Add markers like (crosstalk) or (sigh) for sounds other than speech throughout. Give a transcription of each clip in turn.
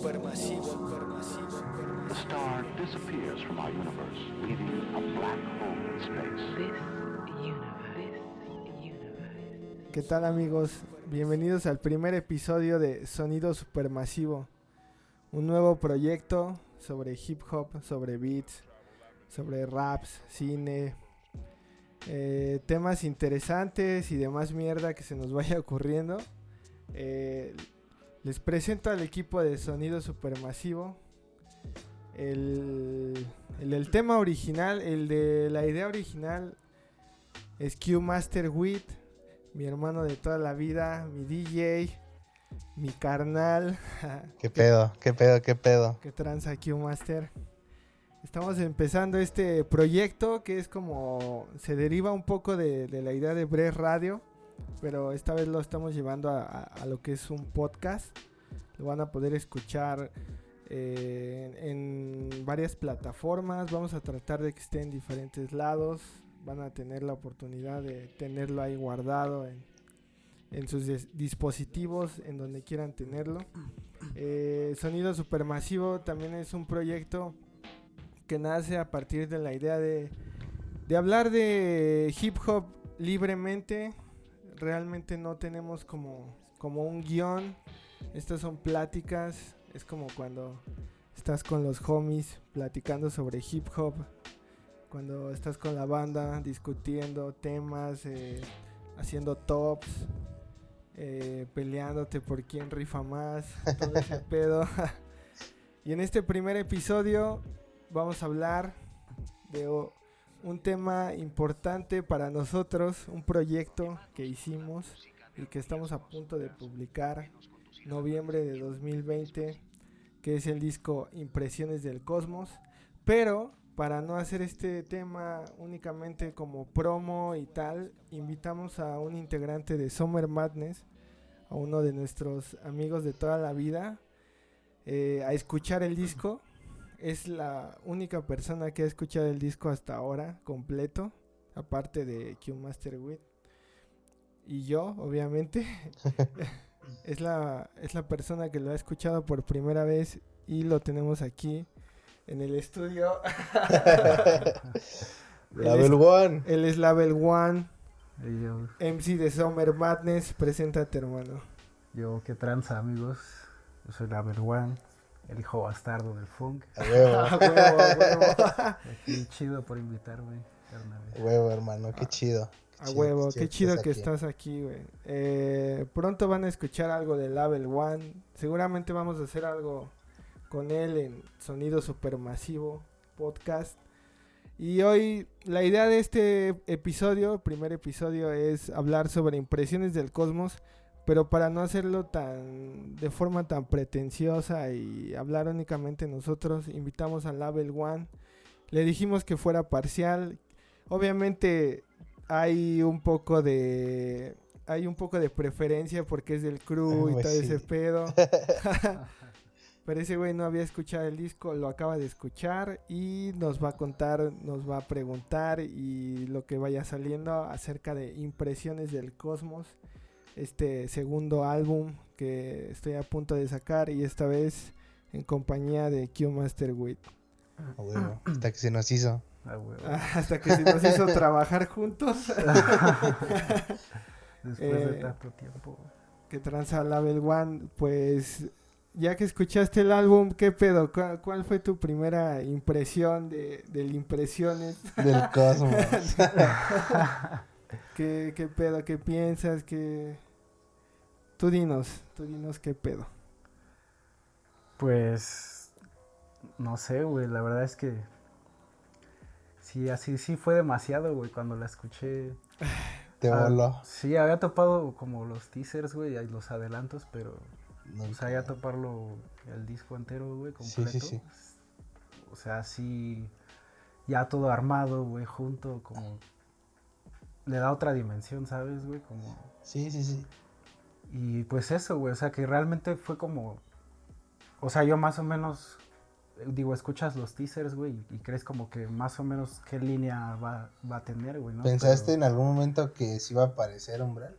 supermasivo, supermasivo. The star disappears from our universe, leaving a black hole in space. This universe, this universe. ¿Qué tal amigos? Bienvenidos al primer episodio de Sonido Supermasivo, un nuevo proyecto sobre hip hop, sobre beats, sobre raps, cine, eh, temas interesantes y demás mierda que se nos vaya ocurriendo. Eh, les presento al equipo de Sonido Supermasivo. El, el, el tema original, el de la idea original es Q Master Wit, mi hermano de toda la vida, mi DJ, mi carnal. (laughs) ¿Qué pedo? ¿Qué pedo? ¿Qué pedo? que tranza Q Master. Estamos empezando este proyecto que es como se deriva un poco de, de la idea de Bre Radio, pero esta vez lo estamos llevando a, lo que es un podcast. Lo van a poder escuchar eh, en varias plataformas. Vamos a tratar de que esté en diferentes lados. Van a tener la oportunidad de tenerlo ahí guardado en, sus dis- dispositivos, en donde quieran tenerlo. Eh, Sonido Supermasivo también es un proyecto que nace a partir de la idea de, de hablar de hip hop libremente. Realmente no tenemos como, como un guion. Estas son pláticas. Es como cuando estás con los homies platicando sobre hip hop. Cuando estás con la banda discutiendo temas, eh, haciendo tops, eh, peleándote por quién rifa más, todo ese (laughs) pedo. (laughs) y en este primer episodio vamos a hablar de un tema importante para nosotros, un proyecto que hicimos y que estamos a punto de publicar noviembre de 2020, que es el disco Impresiones del Cosmos, pero para no hacer este tema únicamente como promo y tal, invitamos a un integrante de Summer Madness, a uno de nuestros amigos de toda la vida, eh, a escuchar el disco. Es la única persona que ha escuchado el disco hasta ahora completo, aparte de Q Master Wit. Y yo, obviamente, (laughs) (laughs) es, la, es la persona que lo ha escuchado por primera vez y lo tenemos aquí en el estudio. (laughs) Level One. Él es Label One, yo, MC de Summer Madness. Preséntate, hermano. yo, qué tranza, amigos. Yo soy la One, el hijo bastardo del funk. A huevo, (laughs) A huevo, a huevo. Aquí, chido por invitarme, carnal. a huevo, hermano. Qué chido. A huevo, chido qué chido que estás aquí, güey. Eh, pronto van a escuchar algo de Label One. Seguramente vamos a hacer algo con él en Sonido Supermasivo Podcast. Y hoy la idea de este episodio, primer episodio, es hablar sobre impresiones del cosmos, pero para no hacerlo tan de forma tan pretenciosa y hablar únicamente nosotros, invitamos a Label One. Le dijimos que fuera parcial. Obviamente hay un poco de hay un poco de preferencia porque es del crew y Pues todo ese pedo. (laughs) (laughs) Pero ese güey no había escuchado el disco, lo acaba de escuchar y nos va a contar, nos va a preguntar y lo que vaya saliendo acerca de impresiones del cosmos, este segundo álbum que estoy a punto de sacar y esta vez en compañía de Q Master Wit. A huevo. Hasta que se nos hizo. Ah. Hasta que se nos hizo trabajar juntos. (laughs) (laughs) Después de eh, tanto tiempo. que tranza Label One, pues ya que escuchaste el álbum, ¿qué pedo? ¿Cuál, cuál fue tu primera impresión de, del Impresiones? Del cosmos. (laughs) ¿Qué, ¿Qué pedo? ¿Qué piensas? ¿Qué... Tú dinos, tú dinos qué pedo. Pues, no sé, güey, la verdad es que sí, así sí fue demasiado, güey, cuando la escuché. (sighs) Te Ah, voló. Sí, había topado como los teasers, güey, y los adelantos, pero No, O sea, ya toparlo el disco entero, güey, Sí, completo. sí, sí. O sea, sí, ya todo armado, güey, junto, como... Le da otra dimensión, ¿sabes, güey? Como... Sí, sí, sí. Y pues eso, güey, o sea, que realmente fue como... O sea, yo más o menos, digo, escuchas los teasers, güey, y crees como que más o menos qué línea va, va a tener, güey, ¿no? ¿Pensaste Pero- en algún momento que se iba a aparecer Umbral?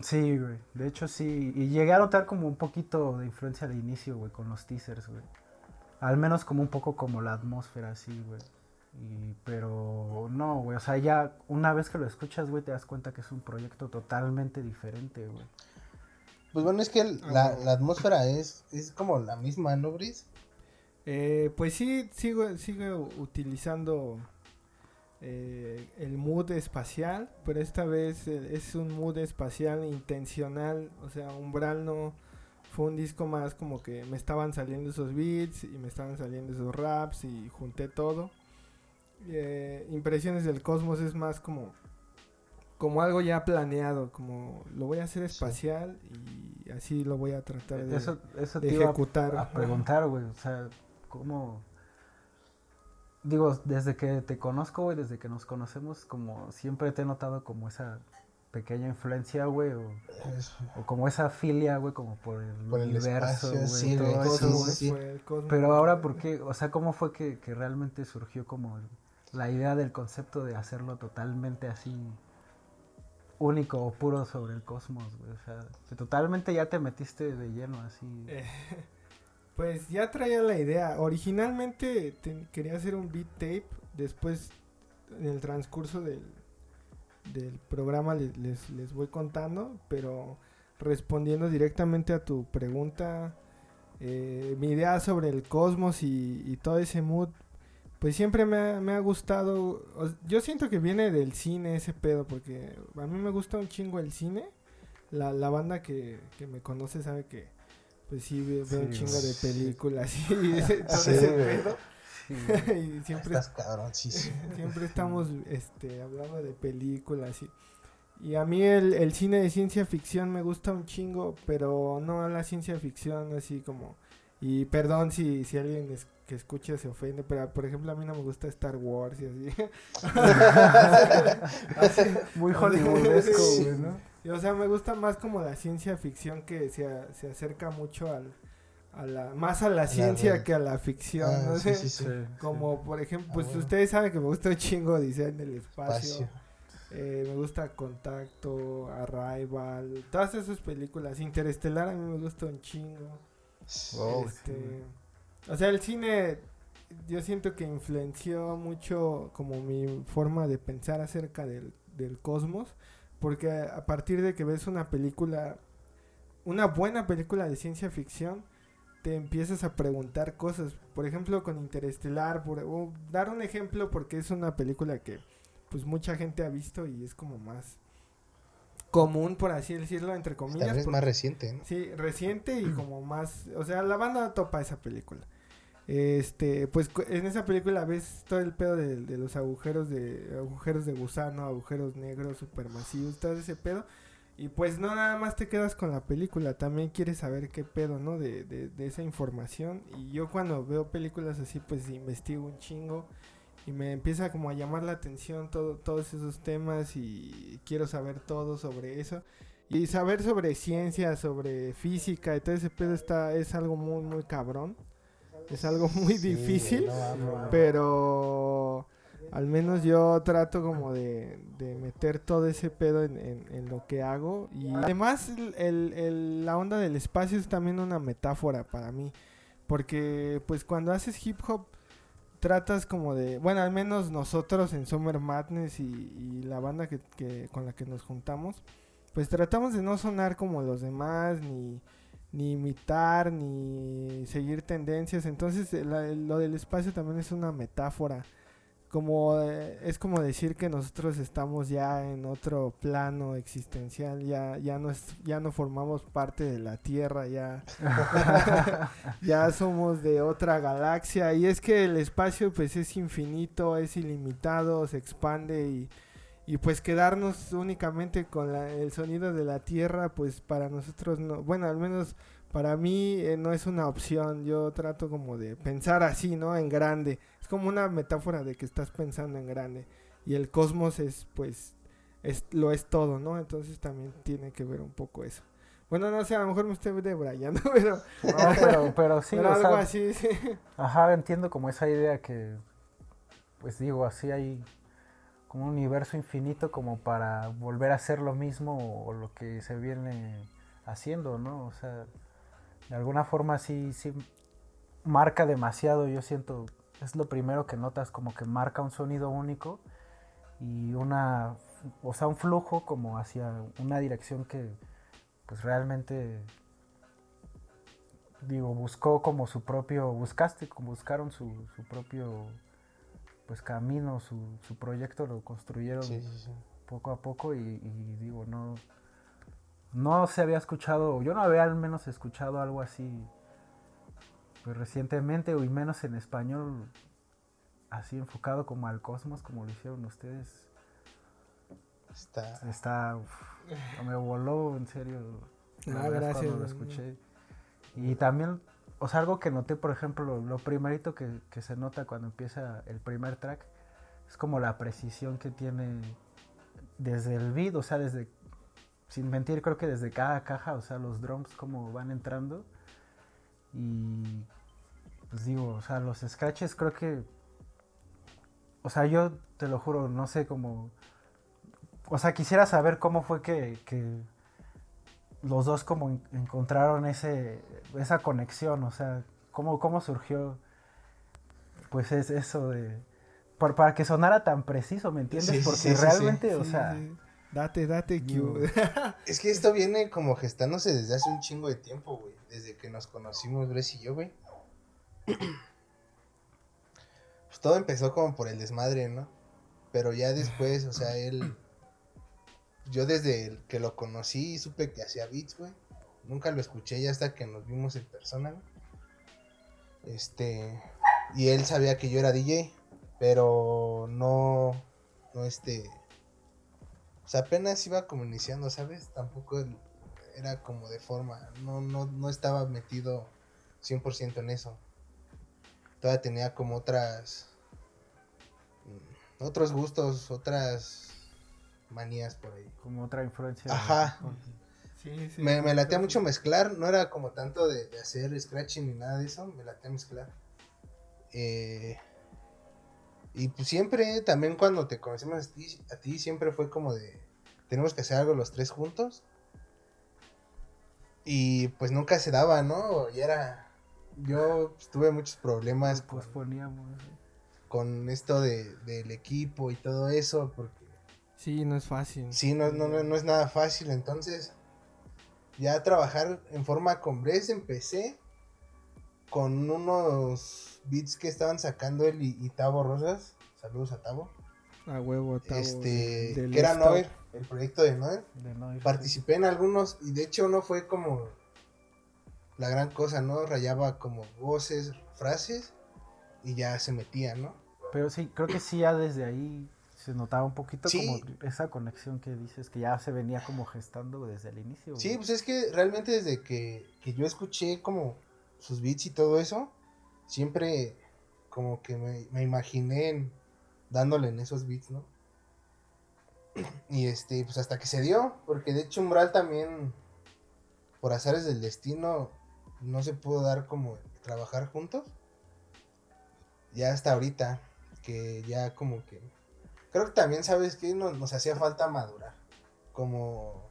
Sí, güey. De hecho, sí. Y llegué a notar como un poquito de influencia de inicio, güey, con los teasers, güey. Al menos como un poco como la atmósfera, así, güey. Y, pero no, güey. O sea, ya una vez que lo escuchas, güey, te das cuenta que es un proyecto totalmente diferente, güey. Pues bueno, es que el- la, la atmósfera es, es como la misma, ¿no, Brice? Eh, pues sí, sigo, sigo utilizando eh, el mood espacial, pero esta vez eh, es un mood espacial intencional, o sea, Umbral no fue un disco más como que me estaban saliendo esos beats y me estaban saliendo esos raps y junté todo. Eh, Impresiones del Cosmos es más como como algo ya planeado, como lo voy a hacer Sí. espacial y así lo voy a tratar de, Eso, eso de te iba a- ejecutar. a preguntar, güey. O sea, ¿cómo...? Digo, desde que te conozco, güey, desde que nos conocemos, como siempre te he notado como esa pequeña influencia, güey, o, como esa filia, güey, como por el Por el universo, güey, sí, todo eso, güey. sí. Pero ahora, ¿por qué? O sea, ¿cómo fue que, que realmente surgió como el- la idea del concepto de hacerlo totalmente así único o puro sobre el cosmos, güey? O sea, que totalmente ya te metiste de lleno así. Eh, (laughs) Pues ya traía la idea. Originalmente te- quería hacer un beat tape. Después, en el transcurso del, del programa, le- les, les voy contando. Pero respondiendo directamente a tu pregunta, eh, mi idea sobre el cosmos y, y todo ese mood, pues siempre me ha, me ha gustado. Yo siento que viene del cine ese pedo, porque a mí me gusta un chingo el cine. La, la banda que, que me conoce sabe que, pues sí, ve- veo un chingo de películas y ese- (laughs) (laughs) todo Sí, ese pedo. (laughs) Y siempre, Estás cabrón, siempre estamos este, hablando de películas y, y a mí el, el cine de ciencia ficción me gusta un chingo, pero no la ciencia ficción así como... Y perdón si, si alguien es- que escucha se ofende, pero por ejemplo a mí no me gusta Star Wars y así. Así, (laughs) Muy hollywoodesco, Sí. güey, ¿no? y, o sea, me gusta más como la ciencia ficción que se, a- se acerca mucho al, a la, más a la ciencia que a la ficción. Ah, no sí, sí, sí. Como por ejemplo, Ah, pues bueno. ustedes saben que me gusta un chingo Odisea en el espacio. Espacio. Eh, me gusta Contacto, Arrival, todas esas películas. Interestelar a mí me gusta un chingo. Wow, Este, sí. O sea, el cine yo siento que influenció mucho como mi forma de pensar acerca del, del cosmos. Porque a partir de que ves una película, una buena película de ciencia ficción, te empiezas a preguntar cosas. Por ejemplo, con Interestelar, por, o dar un ejemplo porque es una película que pues mucha gente ha visto y es como más común, por así decirlo, entre comillas. Tal vez porque- más reciente, ¿no? Sí, reciente y (clears throat) como más, o sea, la banda topa esa película. Este, pues en esa película ves todo el pedo de, de los agujeros de agujeros de gusano, agujeros negros supermasivos, todo ese pedo. Y pues no nada más te quedas con la película, también quieres saber qué pedo, ¿no? De, de, de esa información. Y yo cuando veo películas así, pues investigo un chingo y me empieza como a llamar la atención todo, todos esos temas y quiero saber todo sobre eso. Y saber sobre ciencia, sobre física y todo ese pedo está, es algo muy, muy cabrón. Es algo (laughs) muy Sí, difícil, no pero al menos yo trato como de, de meter todo ese pedo en, en- en lo que hago. Y además el- el- la onda del espacio es también una metáfora para mí. Porque pues cuando haces hip hop tratas como de, bueno, al menos nosotros en Summer Madness y, y la banda que, que- con la que nos juntamos, pues tratamos de no sonar como los demás, ni, ni imitar, ni seguir tendencias. Entonces lo del espacio también es una metáfora. Como eh, es como decir que nosotros estamos ya en otro plano existencial, ya ya no es, ya no formamos parte de la Tierra, ya (laughs) (laughs) ya somos de otra galaxia. Y es que el espacio pues es infinito, es ilimitado, se expande y, y pues quedarnos únicamente con la- el sonido de la tierra pues para nosotros no, bueno al menos para mí eh, no es una opción, yo trato como de pensar así, ¿no? En grande, es como una metáfora de que estás pensando en grande y el cosmos es pues es, lo es todo, ¿no? Entonces también tiene que ver un poco eso. Bueno, no sé, a lo mejor me estoy debrayando, (laughs) pero, No, pero, pero sí, pero o algo sea, así, sí. Ajá, entiendo como esa idea que, pues digo, así hay como un universo infinito como para volver a hacer lo mismo o lo que se viene haciendo, ¿no? O sea, de alguna forma sí, sí marca demasiado, yo siento, es lo primero que notas, como que marca un sonido único y una, o sea, un flujo como hacia una dirección que pues realmente digo, buscó como su propio, buscaste, como buscaron su, su propio pues camino, su, su proyecto lo construyeron Sí, sí, sí. poco a poco y, y digo, no, no se había escuchado, yo no había al menos escuchado algo así pues recientemente y menos en español así enfocado como al cosmos como lo hicieron ustedes. Está. Está, uf, me voló en serio. verdad, gracias, Cuando lo escuché. Y también, o sea, algo que noté, por ejemplo, lo, lo primerito que, que se nota cuando empieza el primer track es como la precisión que tiene desde el beat, o sea, desde, sin mentir, creo que desde cada caja, o sea, los drums como van entrando. Y, pues digo, o sea, los scratches creo que, o sea, yo te lo juro, no sé cómo, o sea, quisiera saber cómo fue que, que los dos como en- encontraron ese, esa conexión, o sea, cómo, cómo surgió, pues es eso de, por- para que sonara tan preciso, ¿me entiendes? Sí, Porque sí, sí, sí. realmente, o sea. Date, date, Q. (laughs) Es que esto viene como gestándose desde hace un chingo de tiempo, güey. Desde que nos conocimos, Bres y yo, güey. (clears throat) Pues todo empezó como por el desmadre, ¿no? Pero ya después, o sea, él. (clears throat) Yo desde el que lo conocí supe que hacía beats, güey. Nunca lo escuché ya hasta que nos vimos en persona, güey. Este. Y él sabía que yo era DJ, pero no. No este. O sea, apenas iba como iniciando, ¿sabes? Tampoco era como de forma, no, no, no estaba metido 100% en eso. Todavía tenía como otras, mm, otros gustos, otras manías por ahí. como otra influencia. Ajá. Sí, sí. Me, me latea mucho mezclar, no era como tanto de, de hacer scratching ni nada de eso, me latea mezclar. Eh, y pues siempre, también cuando te conocimos a ti, a ti, siempre fue como de, tenemos que hacer algo los tres juntos. Y pues nunca se daba, ¿no? Y era, yo pues, tuve muchos problemas Pues con, poníamos. con esto de, del equipo y todo eso, porque Sí, no es fácil. Sí, no, no, no, no es nada fácil. Entonces, ya trabajar en forma con Bres empecé con unos beats que estaban sacando él y, y Tavo Rosas. Saludos a Tavo. A huevo, Tavo, este, que era. Noir, el proyecto de Noir. de Participé en algunos y de hecho no fue como la gran cosa, ¿no? Rayaba como voces, frases y ya se metía, ¿no? Pero sí, creo que sí, ya desde ahí se notaba un poquito Sí. como esa conexión que dices, que ya se venía como gestando desde el inicio. Sí, güey. pues es que realmente desde que, que yo escuché como sus beats y todo eso, siempre como que me, me imaginé en- dándole en esos beats, ¿no? (clears throat) Y este, pues hasta que se dio, porque de hecho Umbral también, por azares del destino, no se pudo dar como trabajar juntos. Ya hasta ahorita, que ya como que... Creo que también, ¿sabes que Nos, nos hacía falta madurar, como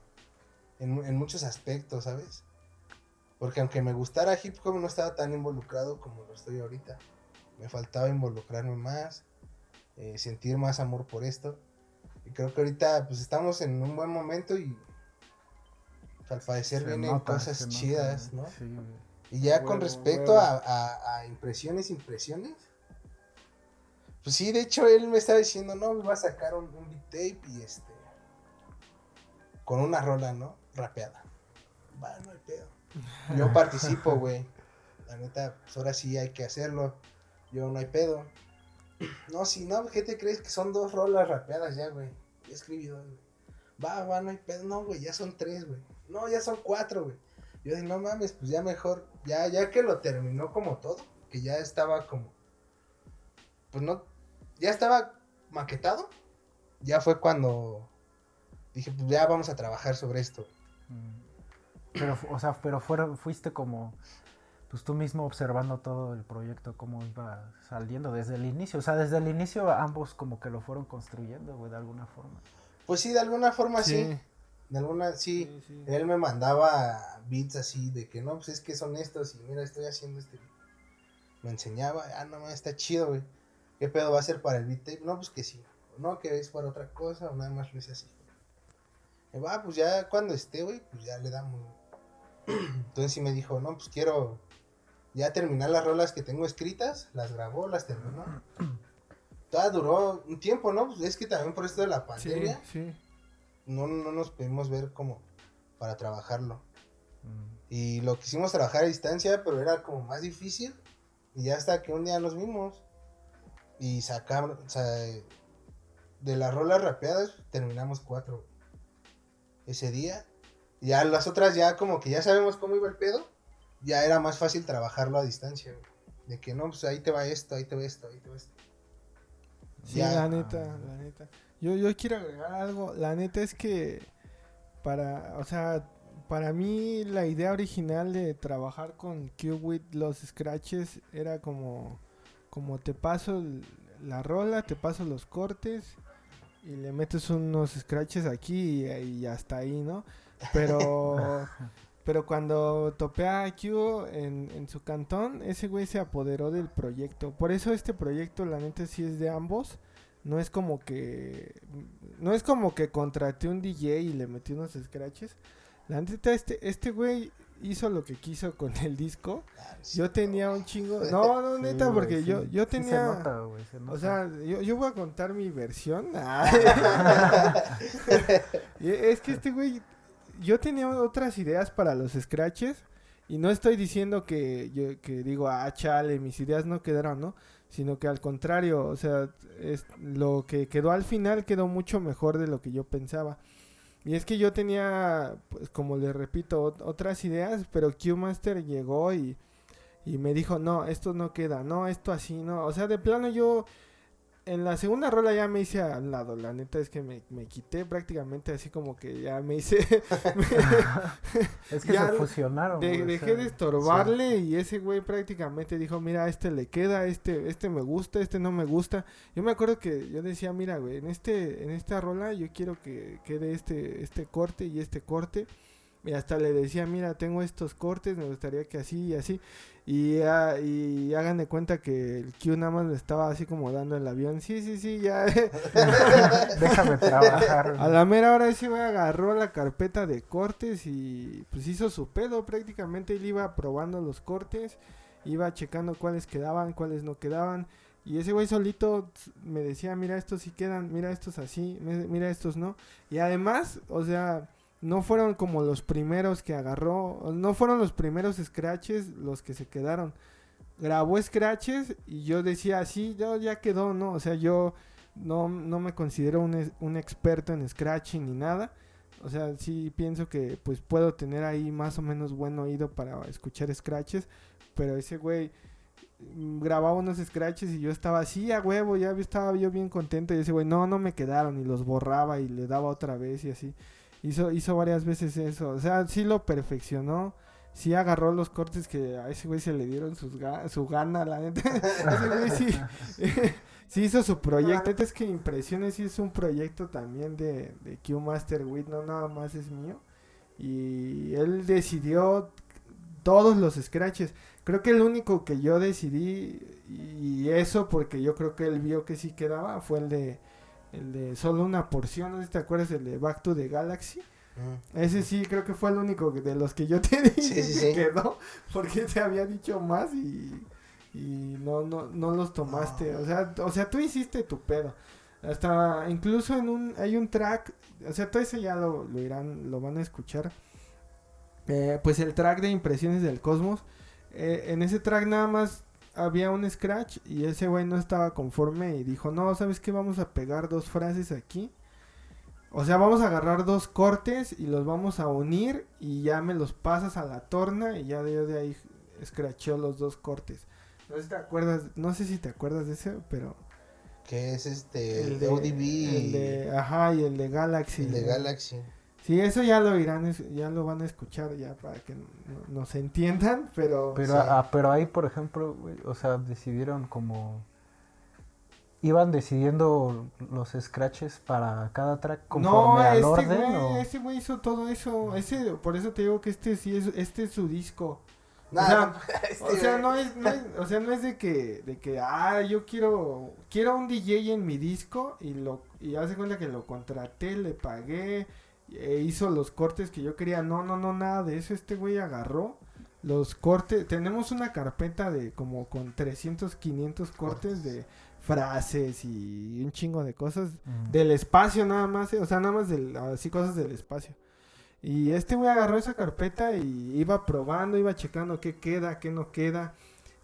en, en muchos aspectos, ¿sabes? Porque aunque me gustara hip hop, no estaba tan involucrado como lo estoy ahorita. Me faltaba involucrarme más, eh, sentir más amor por esto. Y creo que ahorita pues estamos en un buen momento y pues, al parecer Se vienen nota, cosas nota, chidas. ¿no? Sí. Y ya con respecto huevo. a, a- a impresiones, impresiones. Pues sí, de hecho él me estaba diciendo, no, me va a sacar un, un beat tape y este. Con una rola, ¿no? Rapeada. Va, no hay pedo. Yo participo, güey. La neta, pues ahora sí hay que hacerlo. Yo no hay pedo. (clears throat) No, si no, ¿qué te crees que son dos rolas rapeadas ya, güey? Ya escribí dos, güey. Va, va, no hay pedo. No, güey, ya son tres, güey. No, ya son cuatro, güey. Yo dije, no mames, pues ya mejor, ya, ya que lo terminó como todo, que ya estaba como, pues no, ya estaba maquetado, ya fue cuando dije, pues ya vamos a trabajar sobre esto. Mm. Pero, fu- o sea, pero fueron, fuiste como pues tú mismo observando todo el proyecto, cómo iba saliendo desde el inicio. O sea, desde el inicio ambos como que lo fueron construyendo, güey, de alguna forma. Pues sí, de alguna forma sí. Sí. De alguna, sí. Sí, sí. Él me mandaba beats así de que no, pues es que son estos y mira, estoy haciendo este. beat". Me enseñaba, ah, no, está chido, güey. ¿Qué pedo va a ser para el beat tape? No, pues que sí. No, que es para otra cosa, o nada más lo hice así. Y va, pues ya cuando esté, güey, pues ya le damos. Entonces sí me dijo, no, pues quiero ya terminar las rolas que tengo escritas. Las grabó, las terminó. Toda duró un tiempo, ¿no? Pues es que también por esto de la pandemia sí. no, no nos pudimos ver como para trabajarlo. Mm. Y lo quisimos trabajar a distancia, pero era como más difícil. Y ya hasta que un día nos vimos. Y sacamos, o sea, de las rolas rapeadas, terminamos cuatro ese día. Ya las otras ya como que ya sabemos cómo iba el pedo. Ya era más fácil trabajarlo a distancia. güey. De que no, pues ahí te va esto, ahí te va esto, ahí te va esto. Sí, Ya. la neta, la neta. Yo, yo quiero agregar algo. La neta es que para, o sea, para mí la idea original de trabajar con Qwit los scratches era como, como te paso la rola, te paso los cortes y le metes unos scratches aquí y, y hasta ahí, ¿no? Pero, (laughs) pero cuando topé a Q en, en su cantón, ese güey se apoderó del proyecto. Por eso este proyecto, la neta, sí es de ambos. No es como que. No es como que contraté un DJ y le metí unos scratches. La neta, este, este güey hizo lo que quiso con el disco. Yo tenía un chingo. (laughs) No, no, Sí, neta, güey, porque sí. yo, yo Sí se tenía. nota, güey, se O nota. sea, yo, yo voy a contar mi versión. (laughs) Ah. Es que este güey, yo tenía otras ideas para los scratches y no estoy diciendo que yo que digo, ah, chale, mis ideas no quedaron, ¿no? Sino que al contrario, o sea, es, lo que quedó al final quedó mucho mejor de lo que yo pensaba. Y es que yo tenía, pues como le repito, ot- otras ideas, pero Q-Master llegó y, y me dijo, no, esto no queda, no, esto así, no. O sea, de plano yo, en la segunda rola ya me hice al lado, la neta es que me, me quité prácticamente así como que ya me hice, (laughs) es que (laughs) se fusionaron. de- dejé sea, de estorbarle y ese güey prácticamente dijo, mira, este le queda, este, este me gusta, este no me gusta. Yo me acuerdo que yo decía, mira, güey, en este, en esta rola yo quiero que quede este, este corte y este corte. Y hasta le decía, mira, tengo estos cortes, me gustaría que así y así. Y, ah, y hagan de cuenta que el Q nada más le estaba así como dando el avión. Sí, sí, sí, ya. (laughs) Déjame trabajar. A la mera hora ese güey agarró la carpeta de cortes y pues hizo su pedo prácticamente. Él iba probando los cortes, iba checando cuáles quedaban, cuáles no quedaban. Y ese güey solito me decía, mira estos sí quedan, mira estos así, mi- mira estos no. Y además, o sea, no fueron como los primeros que agarró, no fueron los primeros scratches los que se quedaron. Grabó scratches y yo decía, sí, ya, ya quedó, ¿no? O sea, yo no, no me considero un, un experto en scratching ni nada. O sea, sí pienso que pues puedo tener ahí más o menos buen oído para escuchar scratches. Pero ese güey mm, grababa unos scratches y yo estaba así a huevo, ya estaba yo bien contento. Y ese güey, no, no me quedaron y los borraba y le daba otra vez y así. Hizo, hizo varias veces eso. O sea, sí lo perfeccionó. Sí agarró los cortes que a ese güey se le dieron sus ga- su gana, la neta. (laughs) ese (laughs) sí, hizo su proyecto. Es que Impresiones sí es un proyecto también de, de Q Master Wit, no nada más es mío. Y él decidió todos los scratches. Creo que el único que yo decidí, y eso porque yo creo que él vio que sí quedaba, fue el de el de solo una porción, no sé si te acuerdas, el de Back to the Galaxy. Mm. Ese sí, creo que fue el único de los que yo (laughs) te dije Sí, que sí. quedó, porque te había dicho más y, y no, no, no los tomaste. O sea, o sea, tú hiciste tu pedo. Hasta incluso en un, hay un track, o sea, todo eso ya lo, lo irán, lo van a escuchar. Eh, pues el track de impresiones del cosmos. eh, en ese track nada más había un scratch y ese güey no estaba conforme y dijo, no, ¿sabes qué? Vamos a pegar dos frases aquí. O sea, vamos a agarrar dos cortes y los vamos a unir y ya me los pasas a la torna y ya de, ahí scratcheo los dos cortes. No sé si te acuerdas, no sé si te acuerdas de ese, pero Que es este, el de ODB el de, ajá, y el de Galaxy. el de. Galaxy. Sí, eso ya lo irán, ya lo van a escuchar ya para que no- nos entiendan, pero... Pero, Sí. ah, pero ahí, por ejemplo, o sea, decidieron como... Iban decidiendo los scratches para cada track conforme no, al este orden güey, o... este güey hizo todo eso, ese, por eso te digo que este sí es, este es su disco. Nah, o sea, (laughs) este, O sea, no es, no es- o sea, no es de que, de que, ah, yo quiero, quiero un DJ en mi disco y lo, y hace cuenta que lo contraté, le pagué, e hizo los cortes que yo quería. No, no, no, nada de eso. Este güey agarró los cortes. Tenemos una carpeta de como con 300, 500 cortes de frases y un chingo de cosas Mm. del espacio nada más, eh, o sea, nada más del, así cosas del espacio. Y este güey agarró esa carpeta y iba probando, iba checando qué queda, qué no queda,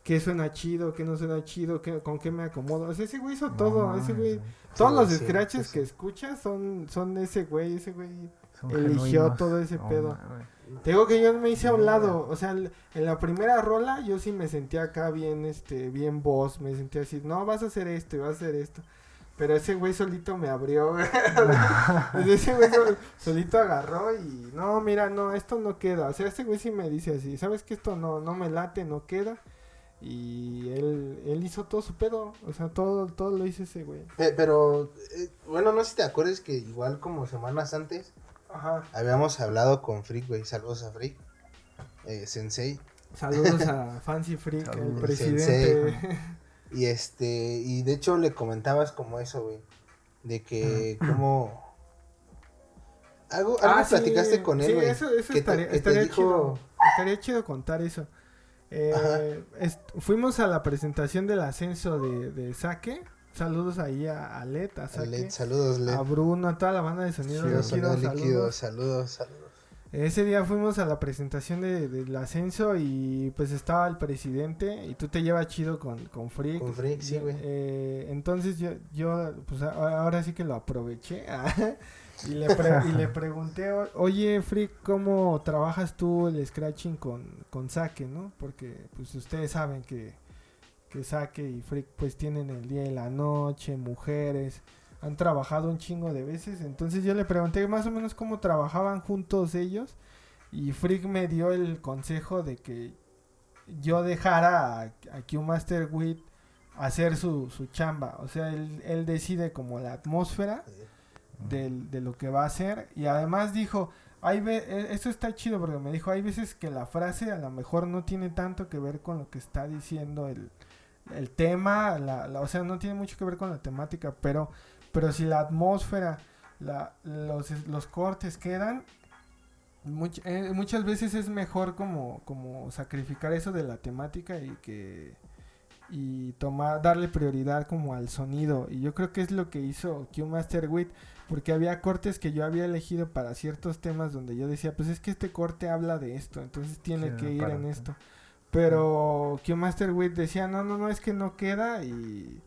qué suena chido, qué no suena chido, qué, con qué me acomodo. O sea, ese güey hizo todo, ese güey, todos los sí, scratches que escuchas son, son ese güey, ese güey. Eligió genuinos. todo ese pedo. mames. Te digo que yo me hice a un lado, o sea, en la primera rola yo sí me sentía acá bien, este, bien voz, me sentía así, no, vas a hacer esto y vas a hacer esto. Pero ese güey solito me abrió, (laughs) (laughs) ese güey sol- solito agarró y, no, mira, no, esto no queda. O sea, ese güey sí me dice así, ¿sabes que esto no, no me late, no queda? Y él, él hizo todo su pedo, o sea, todo, todo lo hizo ese güey. Pe- Pero, eh, bueno, no sé si te acuerdas que igual como semanas antes Ajá. habíamos hablado con Freak, güey. Saludos a Freak. Eh, Sensei. Saludos a (laughs) Fancy Freak, el presidente. (laughs) Y este, y de hecho le comentabas como eso, güey. De que como... (clears throat) Algo, algo Ah, sí, platicaste con él, sí, güey. eso, eso que te- estaría, te estaría dijo- chido. Estaría chido contar eso. Eh, fuimos a la presentación del ascenso de, de Saque. Saludos ahí a, a Led, a Saque, Led, saludos, Led. a Bruno, a toda la banda de sonido líquido, sonido líquido, saludos. saludos, saludos. Ese día fuimos a la presentación de- del ascenso y pues estaba el presidente y tú te llevas chido con, con Freak. Con Freak, sí, güey. eh, entonces yo, yo pues ahora sí que lo aproveché (laughs) y, le pre- y le (laughs) pregunté, "O- oye Freak, ¿cómo trabajas tú el scratching con, con Saque, no? Porque pues ustedes saben que, que Saque y Freak pues tienen el día y la noche, mujeres, han trabajado un chingo de veces. Entonces yo le pregunté más o menos cómo trabajaban juntos ellos. Y Freak me dio el consejo de que yo dejara a, a Q-Master Wit hacer su, su chamba. O sea, él, él decide como la atmósfera de lo que va a hacer. Y además dijo, hay e- eso está chido porque me dijo, hay veces que la frase a lo mejor no tiene tanto que ver con lo que está diciendo el, el tema, la, o sea, no tiene mucho que ver con la temática, pero, pero si la atmósfera, la, los, los cortes quedan, eh, muchas veces es mejor como, como sacrificar eso de la temática y que y tomar darle prioridad como al sonido y yo creo que es lo que hizo Q Master Wit porque había cortes que yo había elegido para ciertos temas donde yo decía pues es que este corte habla de esto entonces tiene Sí, que ir para en que- esto pero Q Master Wit decía no no no es que no queda y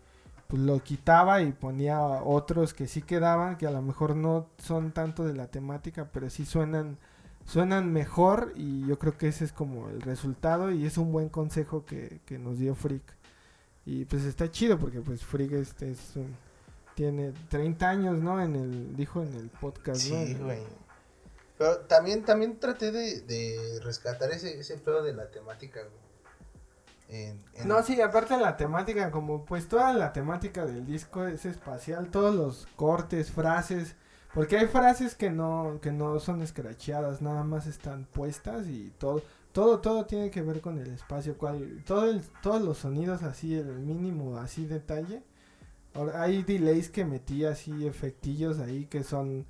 pues lo quitaba y ponía otros que sí quedaban que a lo mejor no son tanto de la temática pero sí suenan suenan mejor y yo creo que ese es como el resultado y es un buen consejo que, que nos dio Freak. Y pues está chido porque pues Freak este es un- tiene 30 años, ¿no? En el dijo en el podcast. Sí, güey. Pero también, también traté de, de rescatar ese, ese pedo de la temática, güey. En- en- No, sí, aparte la temática, como pues toda la temática del disco es espacial, todos los cortes, frases, porque hay frases que no que no son escracheadas, nada más están puestas y todo todo todo tiene que ver con el espacio, cual todo el, todos los sonidos así el mínimo así detalle. Hay delays que metí así efectillos ahí que son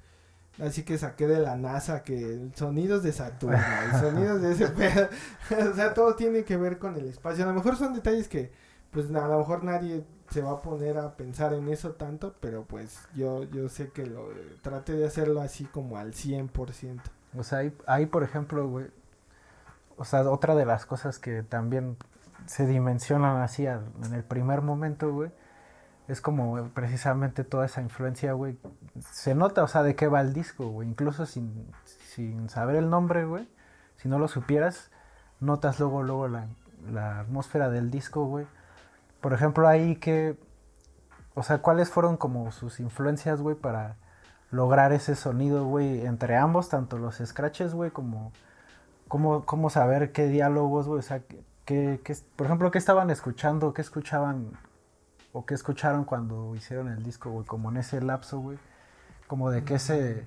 así que saqué de la NASA que sonidos de Saturno y (laughs) sonidos de ese pedo. (laughs) o sea, todo tiene que ver con el espacio. A lo mejor son detalles que, pues, a lo mejor nadie se va a poner a pensar en eso tanto, pero pues yo, yo sé que lo traté de hacerlo así como al 100%. O sea, ahí, ahí, por ejemplo, güey, o sea, otra de las cosas que también se dimensionan así al- en el primer momento, güey, es como precisamente toda esa influencia, güey. Se nota, o sea, de qué va el disco, güey. Incluso sin, sin saber el nombre, güey. Si no lo supieras, notas luego, luego la, la atmósfera del disco, güey. Por ejemplo, ahí que, o sea, ¿cuáles fueron como sus influencias, güey, para lograr ese sonido, güey, entre ambos, tanto los scratches, güey, como cómo, cómo saber qué diálogos, güey, o sea, por ejemplo, qué estaban escuchando, qué escuchaban o qué escucharon cuando hicieron el disco, güey, como en ese lapso, güey, como de qué se,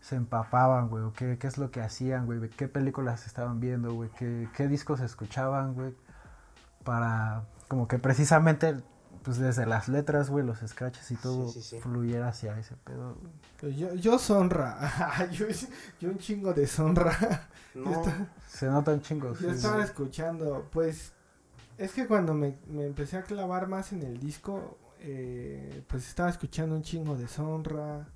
se empapaban, güey, o qué, qué es lo que hacían, güey, qué películas estaban viendo, güey, qué, qué discos escuchaban, güey, para como que precisamente, pues desde las letras, güey, los scratches y todo sí, sí. fluyera hacia ese pedo, güey. Pues yo, yo Sonra. (laughs) yo, yo un chingo de Sonra. No, Se notan chingos. Yo sí, estaba sí. escuchando, pues, es que cuando me, empecé a clavar más en el disco, eh, pues estaba escuchando un chingo de Sonra,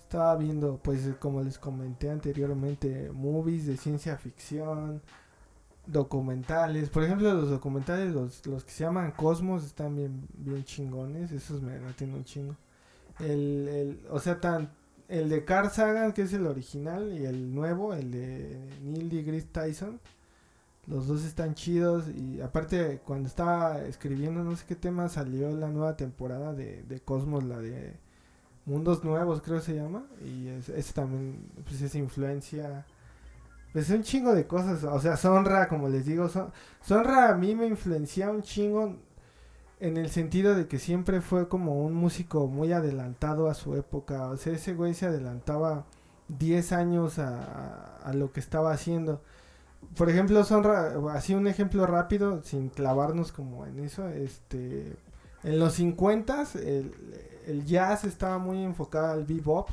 estaba viendo, pues, como les comenté anteriormente, movies de ciencia ficción, documentales, por ejemplo, los documentales, los, los que se llaman Cosmos, están bien, bien chingones, esos me tienen un chingo. El, el, o sea, tan, el de Carl Sagan, que es el original, y el nuevo, el de Neil deGrasse Tyson. Los dos están chidos y aparte cuando estaba escribiendo no sé qué tema salió la nueva temporada de, de Cosmos, la de Mundos Nuevos creo se llama y es, es también pues es influencia pues un chingo de cosas, o sea, Sonra como les digo, Son- Sonra a mí me influencia un chingo en el sentido de que siempre fue como un músico muy adelantado a su época, o sea, ese güey se adelantaba 10 años a- a lo que estaba haciendo. Por ejemplo, Sonra, así un ejemplo rápido, sin clavarnos como en eso, este, en los 50 el, el jazz estaba muy enfocado al bebop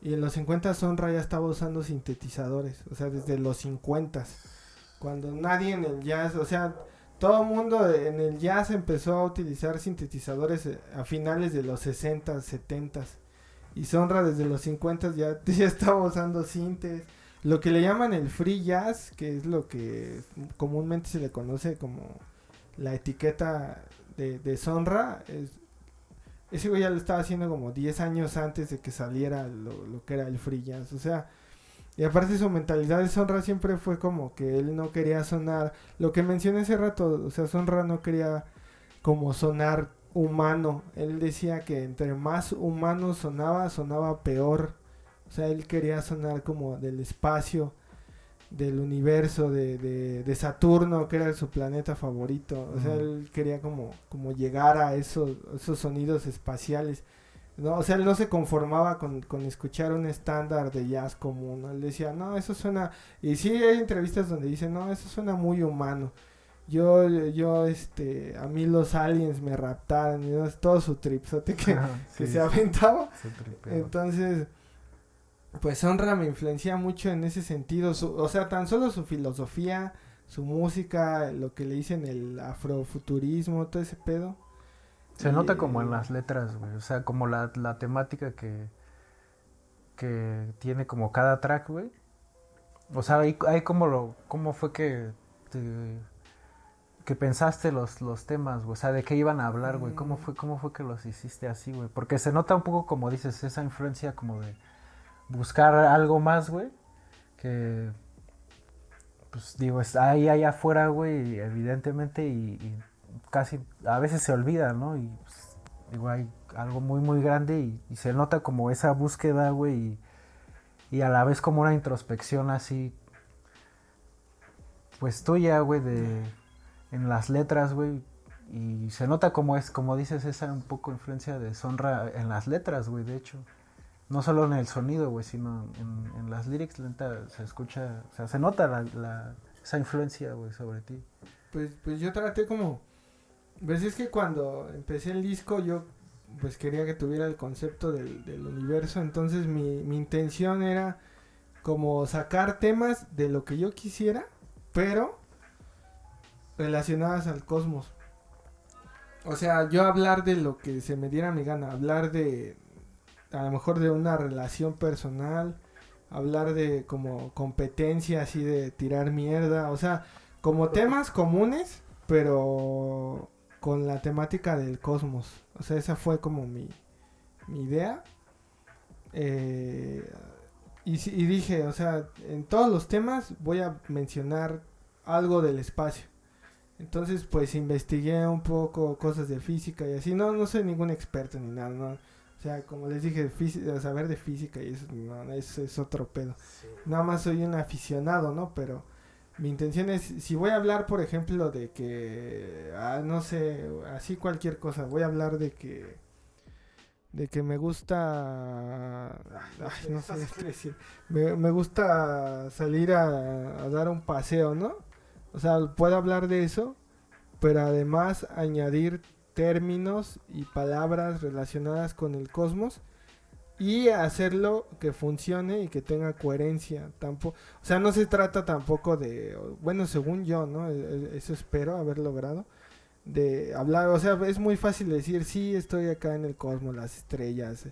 y en los 50 Sonra ya estaba usando sintetizadores, o sea, desde los 50 cuando nadie en el jazz, o sea, todo mundo en el jazz empezó a utilizar sintetizadores eh, a finales de los 60, 70 y Sonra desde los 50 ya, (laughs) ya estaba usando sintes. Lo que le llaman el free jazz, que es lo que comúnmente se le conoce como la etiqueta de, de Sonra, es, ese güey ya lo estaba haciendo como 10 años antes de que saliera lo, lo que era el free jazz. O sea, y aparte su mentalidad de Sonra siempre fue como que él no quería sonar, lo que mencioné hace rato, o sea, Sonra no quería como sonar humano. Él decía que entre más humano sonaba, sonaba peor. O sea, él quería sonar como del espacio, del universo, de, de, de Saturno, que era su planeta favorito. O sea, él quería como, como llegar a esos, esos sonidos espaciales. No, o sea, él no se conformaba con, con escuchar un estándar de jazz común. ¿no? Él decía, no, eso suena... Y sí hay entrevistas donde dice, no, eso suena muy humano. Yo, yo, este, a mí los aliens me raptaron, y ¿no? es todo su tripsote que, (laughs) que sí, se aventaba. se tripeó. Entonces, pues Honra me influencia mucho en ese sentido. su- o sea, tan solo su filosofía, su música, lo que le dicen el afrofuturismo, todo ese pedo. Se Y, nota como en las letras, güey. O sea, como la, la temática que, que tiene como cada track, güey. O sea, ahí, ahí como lo, cómo fue que te- que pensaste los, los temas, güey. O sea, de qué iban a hablar, güey. ¿Cómo Mm. fue, cómo fue que los hiciste así, güey? Porque se nota un poco, como dices, esa influencia como de buscar algo más, güey. Que, pues digo, está ahí allá afuera, güey, evidentemente, y, casi a veces se olvida, ¿no? Y pues, digo, hay algo muy, muy grande y, y se nota como esa búsqueda, güey, y, y a la vez como una introspección así, pues tuya, güey, de en las letras, güey. Y se nota como es, como dices, esa un poco influencia de Sonra en las letras, güey, de hecho. No solo en el sonido, güey, sino en, las lyrics, lenta, se escucha, o sea, se nota la, esa influencia, güey, sobre ti. Pues, pues yo traté como... Pues es que cuando empecé el disco yo pues quería que tuviera el concepto del, del universo, entonces mi, mi intención era como sacar temas de lo que yo quisiera, pero relacionadas al cosmos. O sea, yo hablar de lo que se me diera mi gana, hablar de a lo mejor de una relación personal, hablar de como competencia así de tirar mierda, o sea, como temas comunes, pero con la temática del cosmos. O sea, esa fue como mi, mi idea. Eh, y, y dije, o sea, en todos los temas voy a mencionar algo del espacio. Entonces, pues investigué un poco cosas de física y así. No, no soy ningún experto ni nada, ¿no? O sea, como les dije, saber de física y eso, no, eso es otro pedo. Nada más soy un aficionado, ¿no? Pero mi intención es, si voy a hablar, por ejemplo, de que, ah, no sé, así cualquier cosa, voy a hablar de que, de que me gusta, ay, no sé qué decir, me, me gusta salir a, a dar un paseo, ¿no? O sea, puedo hablar de eso, pero además añadir términos y palabras relacionadas con el cosmos y hacerlo que funcione y que tenga coherencia. Tampoco, o sea, no se trata tampoco de, bueno, según yo, ¿no? E- e- Eso espero haber logrado. De hablar, o sea, es muy fácil decir, sí, estoy acá en el cosmos, las estrellas,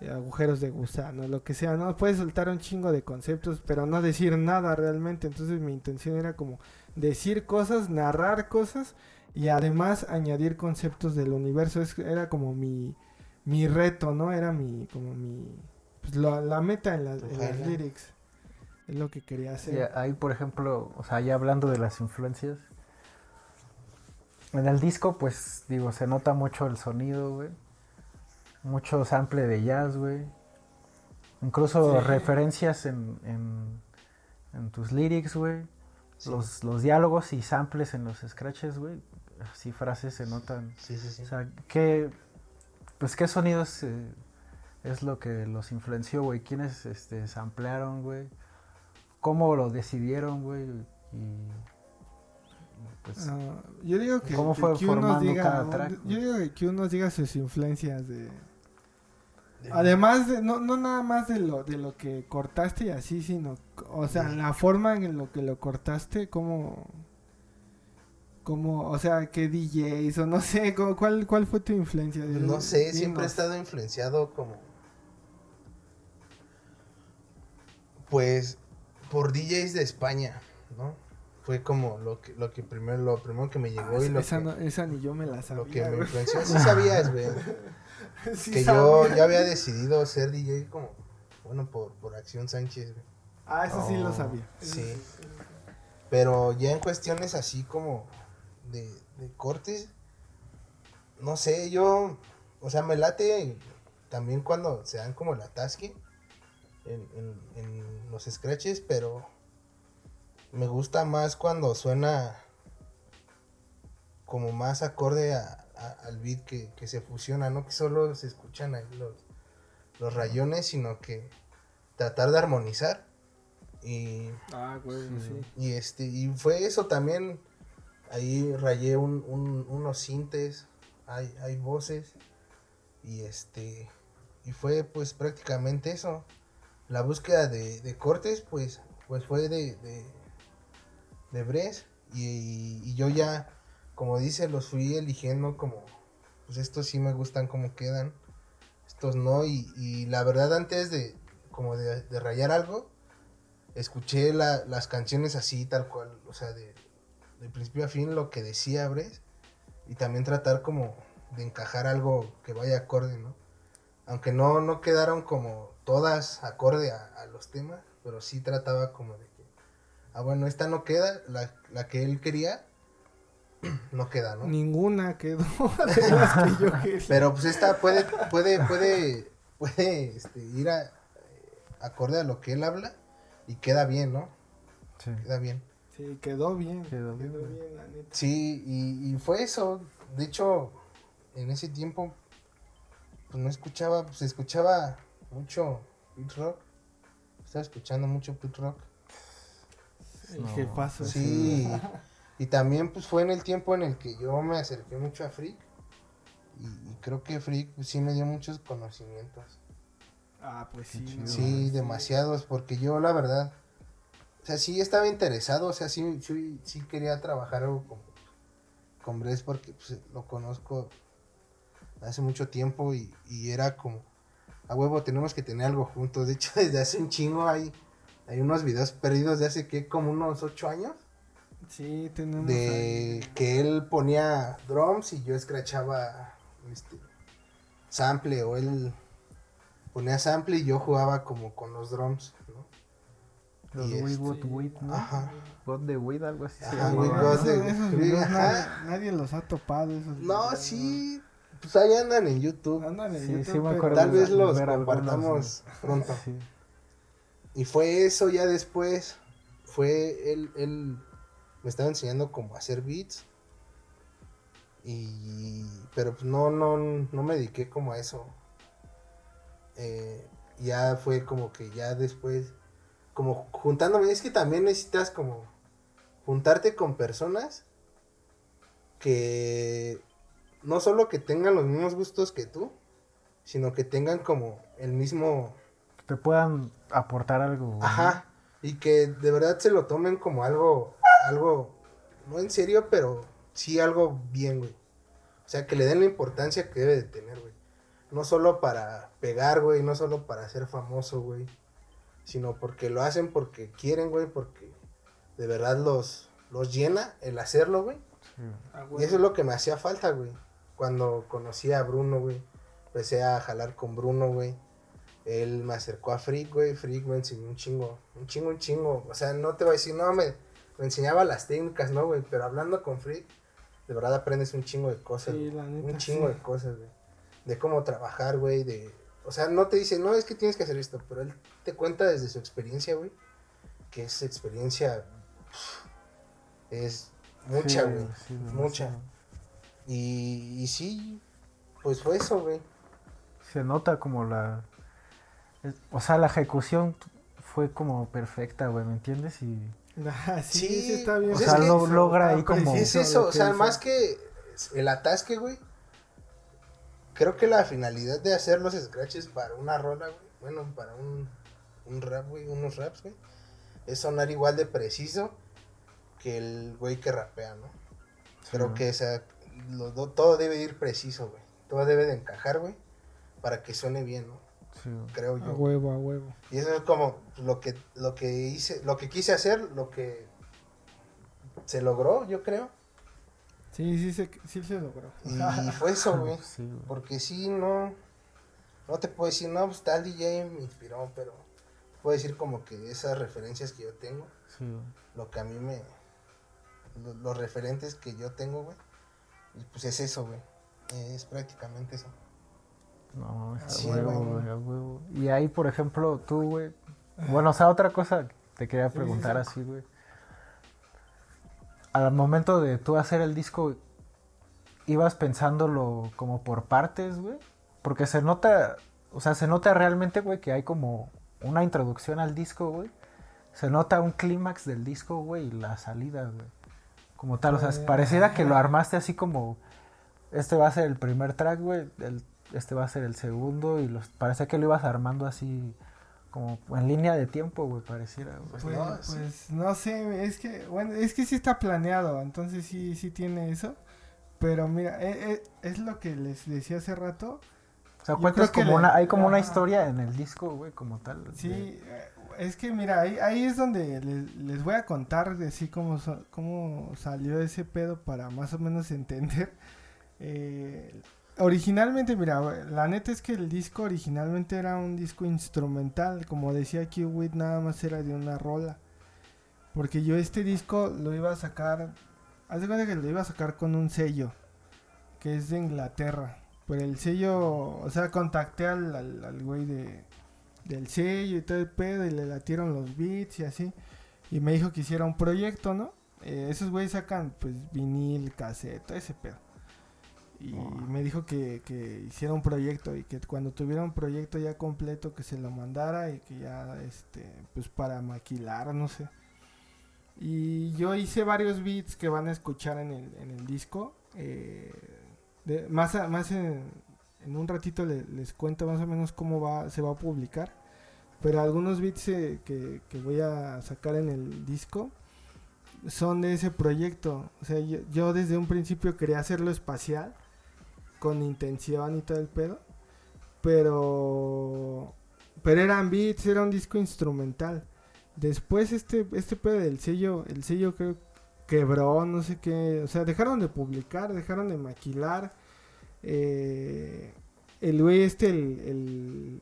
eh, agujeros de gusano, lo que sea, ¿no? Puedes soltar un chingo de conceptos, pero no decir nada realmente. Entonces mi intención era como decir cosas, narrar cosas y además añadir conceptos del universo. Es, era como mi, mi reto, ¿no? Era mi, como mi, pues la, la meta en, las- en las lyrics. Es lo que quería hacer. ahí, por ejemplo, o sea, ya hablando de las influencias. En el disco, pues, digo, se nota mucho el sonido, güey. Mucho sample de jazz, güey. Incluso Sí. referencias en, en, en tus lyrics, güey. Sí. Los, los diálogos y samples en los scratches, güey. Así frases se notan. Sí, sí, sí. O sea, ¿qué, pues, ¿qué sonidos eh, es lo que los influenció, güey? ¿Quiénes este, samplearon, güey? ¿Cómo lo decidieron, güey? Y, pues, Ah, yo digo que, ¿Cómo que fue Q nos formando diga, cada track, yo digo que Q nos diga sus influencias de, De- Además, de, no, no nada más de lo, de lo que cortaste y así, sino, o sea, la forma en lo que lo cortaste, como, como, o sea, qué DJs, o no sé, ¿cuál, ¿cuál fue tu influencia? No sé, siempre he estado influenciado como. Pues por DJs de España, ¿no? Fue como lo que, lo que primero, lo primero que me Ah, llegó y lo esa, que, no- esa ni yo me la lo que sabía. me influenció. Sí sabías, güey. (laughs) Sí que yo sabía. ya había decidido ser DJ como, bueno, por, por Acción Sánchez, güey. Ah, eso sí lo sabía. Sí. Pero ya en cuestiones así como de, de cortes, no sé, yo, o sea, me late también cuando se dan como el atasque en, en- en los scratches, pero me gusta más cuando suena como más acorde a- a- al beat que, que se fusiona, no que solo se escuchan ahí los, los rayones, sino que tratar de armonizar. Y Ah, güey, sí. y este, y fue eso también. Ahí rayé un, un- unos sintes, hay, hay voces. Y este. Y fue pues prácticamente eso. La búsqueda de, de cortes, pues, pues fue de, de, Bres. Y, y yo ya, como dice, los fui eligiendo como. Pues estos sí me gustan como quedan. Estos no. Y, y la verdad antes de. como de, de rayar algo escuché la- las canciones así, tal cual, o sea, de, de principio a fin lo que decía Bres, y también tratar como de encajar algo que vaya acorde, ¿no? Aunque no, no quedaron como todas acorde a, a los temas, pero sí trataba como de que, ah, bueno, esta no queda, la, la que él quería, (clears throat) no queda, ¿no? Ninguna quedó (laughs) (laughs) de las que yo quería. Pero pues esta puede, puede, puede, puede este, ir a, acorde a lo que él habla y queda bien, ¿no? sí. Queda bien. Sí, quedó bien. Quedó Quedó bien, bien, la neta. Sí, y, y fue eso. De hecho, en ese tiempo, pues no escuchaba, pues escuchaba mucho pit rock. Estaba escuchando mucho pit rock. El No, jefazo. Sí. Y también pues fue en el tiempo en el que yo me acerqué mucho a Freak. Y, y creo que Freak pues, sí me dio muchos conocimientos. Ah, pues sí. no, Sí, demasiados, porque yo la verdad, o sea, sí estaba interesado, o sea, sí, sí, sí quería trabajar algo con, con Bres porque pues, lo conozco hace mucho tiempo y, y era como, a huevo, tenemos que tener algo juntos. De hecho, (laughs) desde hace un chingo hay, hay unos videos perdidos de hace que como unos ocho años, Sí, tenemos. de ahí- que él ponía drums y yo escrachaba este, sample o él ponía sample y yo jugaba como con los drums. Los We este- Got Weed, ¿no? Ajá. God the Weed, algo así. se Ajá, llama. We No, Got esos- the- esos we- videos ajá. nadie, nadie los ha topado. Esos No, videos, sí, pues ahí andan en YouTube. Andan en Sí, YouTube, sí me acuerdo Tal de vez los algunos, compartamos pronto. Sí. Y fue eso ya después. Fue él, él me estaba enseñando cómo hacer beats. Y. Pero pues no, no, no me dediqué como a eso. Eh, ya fue como que ya después. Como juntándome. Es que también necesitas como. Juntarte con personas. Que. No solo que tengan los mismos gustos que tú. Sino que tengan como el mismo Te puedan aportar algo. Ajá. Y que de verdad se lo tomen como algo, algo, no en serio, pero sí algo bien, güey. O sea, que le den la importancia que debe de tener, güey. No solo para pegar, güey, no solo para ser famoso, güey. Sino porque lo hacen porque quieren, güey, porque de verdad los, los llena el hacerlo, güey. Sí. Ah, Y eso es lo que me hacía falta, güey. Cuando conocí a Bruno, güey. Empecé a jalar con Bruno, güey. Él me acercó a Freak, güey. Freak me enseñó un chingo. Un chingo, un chingo. O sea, no te voy a decir, no, me, me enseñaba las técnicas, ¿no, güey? Pero hablando con Freak, de verdad aprendes un chingo de cosas. Sí, la neta, un chingo sí. de cosas, güey. De cómo trabajar, güey. De... O sea, no te dice, no, es que tienes que hacer esto. Pero él te cuenta desde su experiencia, güey. Que esa experiencia es mucha, Sí, güey. sí, mucha. Y, y sí, pues fue eso, güey. Se nota como la. O sea, la ejecución fue como perfecta, güey, ¿me entiendes? Y. (laughs) Ah, sí, Sí, sí está bien. o O sea, es lo- logra ahí como. Es eso, o sea, más que el atasque, güey. Creo que la finalidad de hacer los scratches para una rola, güey, bueno, para un, un rap, güey, unos raps, güey, es sonar igual de preciso que el güey que rapea, ¿no? Creo Sí. que esa, lo- do- todo debe ir preciso, güey. Todo debe de encajar, güey, para que suene bien, ¿no? Sí. Creo A yo. huevo, a huevo. Y eso es como lo que, lo que hice, lo que quise hacer, lo que se logró, yo creo. Sí, sí, se, sí se logró. Y fue eso, güey. Sí, güey. Porque sí, no. No te puedo decir, no, pues tal DJ me inspiró, pero puedo decir como que esas referencias que yo tengo, Sí, lo que a mí me. lo- los referentes que yo tengo, güey. Y pues es eso, güey. Es prácticamente eso. No, a Sí, huevo, güey. güey, a huevo. Y ahí, por ejemplo, tú, güey. Bueno, o sea, otra cosa que te quería preguntar sí, así, güey. Al momento de tú hacer el disco, ¿ibas pensándolo como por partes, güey? Porque se nota, o sea, se nota realmente, güey, que hay como una introducción al disco, güey. Se nota un clímax del disco, güey, y la salida, güey. Como tal, o sea, Eh, pareciera que lo armaste así como, este va a ser el primer track, güey, este va a ser el segundo, y los, parece que lo ibas armando así, como en línea de tiempo, güey, pareciera. Pues Pues, no, sí. pues, no sé, es que, bueno, es que sí está planeado, entonces sí, sí tiene eso. Pero mira, eh, eh, es lo que les decía hace rato. O sea, cuentas como le- una, hay como una historia en el disco, güey, como tal. Sí, de- eh, es que mira, ahí, ahí es donde les, les voy a contar de sí cómo, cómo salió ese pedo para más o menos (laughs) entender. Eh, originalmente, mira, la neta es que el disco originalmente era un disco instrumental, como decía Q-Wit, nada más era de una rola. Porque yo este disco lo iba a sacar, haz de cuenta que lo iba a sacar con un sello, que es de Inglaterra. Pero el sello, o sea, contacté al, al, al güey de, del sello y todo el pedo y le latieron los beats y así. Y me dijo que hiciera un proyecto, ¿no? Eh, esos güeyes sacan pues vinil, cassette, todo ese pedo. Y me dijo que, que hiciera un proyecto y que cuando tuviera un proyecto ya completo que se lo mandara y que ya, este, pues para maquilar, no sé. Y yo hice varios beats que van a escuchar en el, en el disco. eh, de- más a- más en, en un ratito le- les cuento más o menos cómo va se va a publicar. Pero algunos beats eh, que, que voy a sacar en el disco son de ese proyecto. O sea, yo, yo desde un principio quería hacerlo espacial, con intención y todo el pedo. Pero, pero eran beats, era un disco instrumental. Después este, este pedo del sello, el sello creo quebró, no sé qué. O sea, dejaron de publicar, dejaron de maquilar. Eh, el güey este, el, el,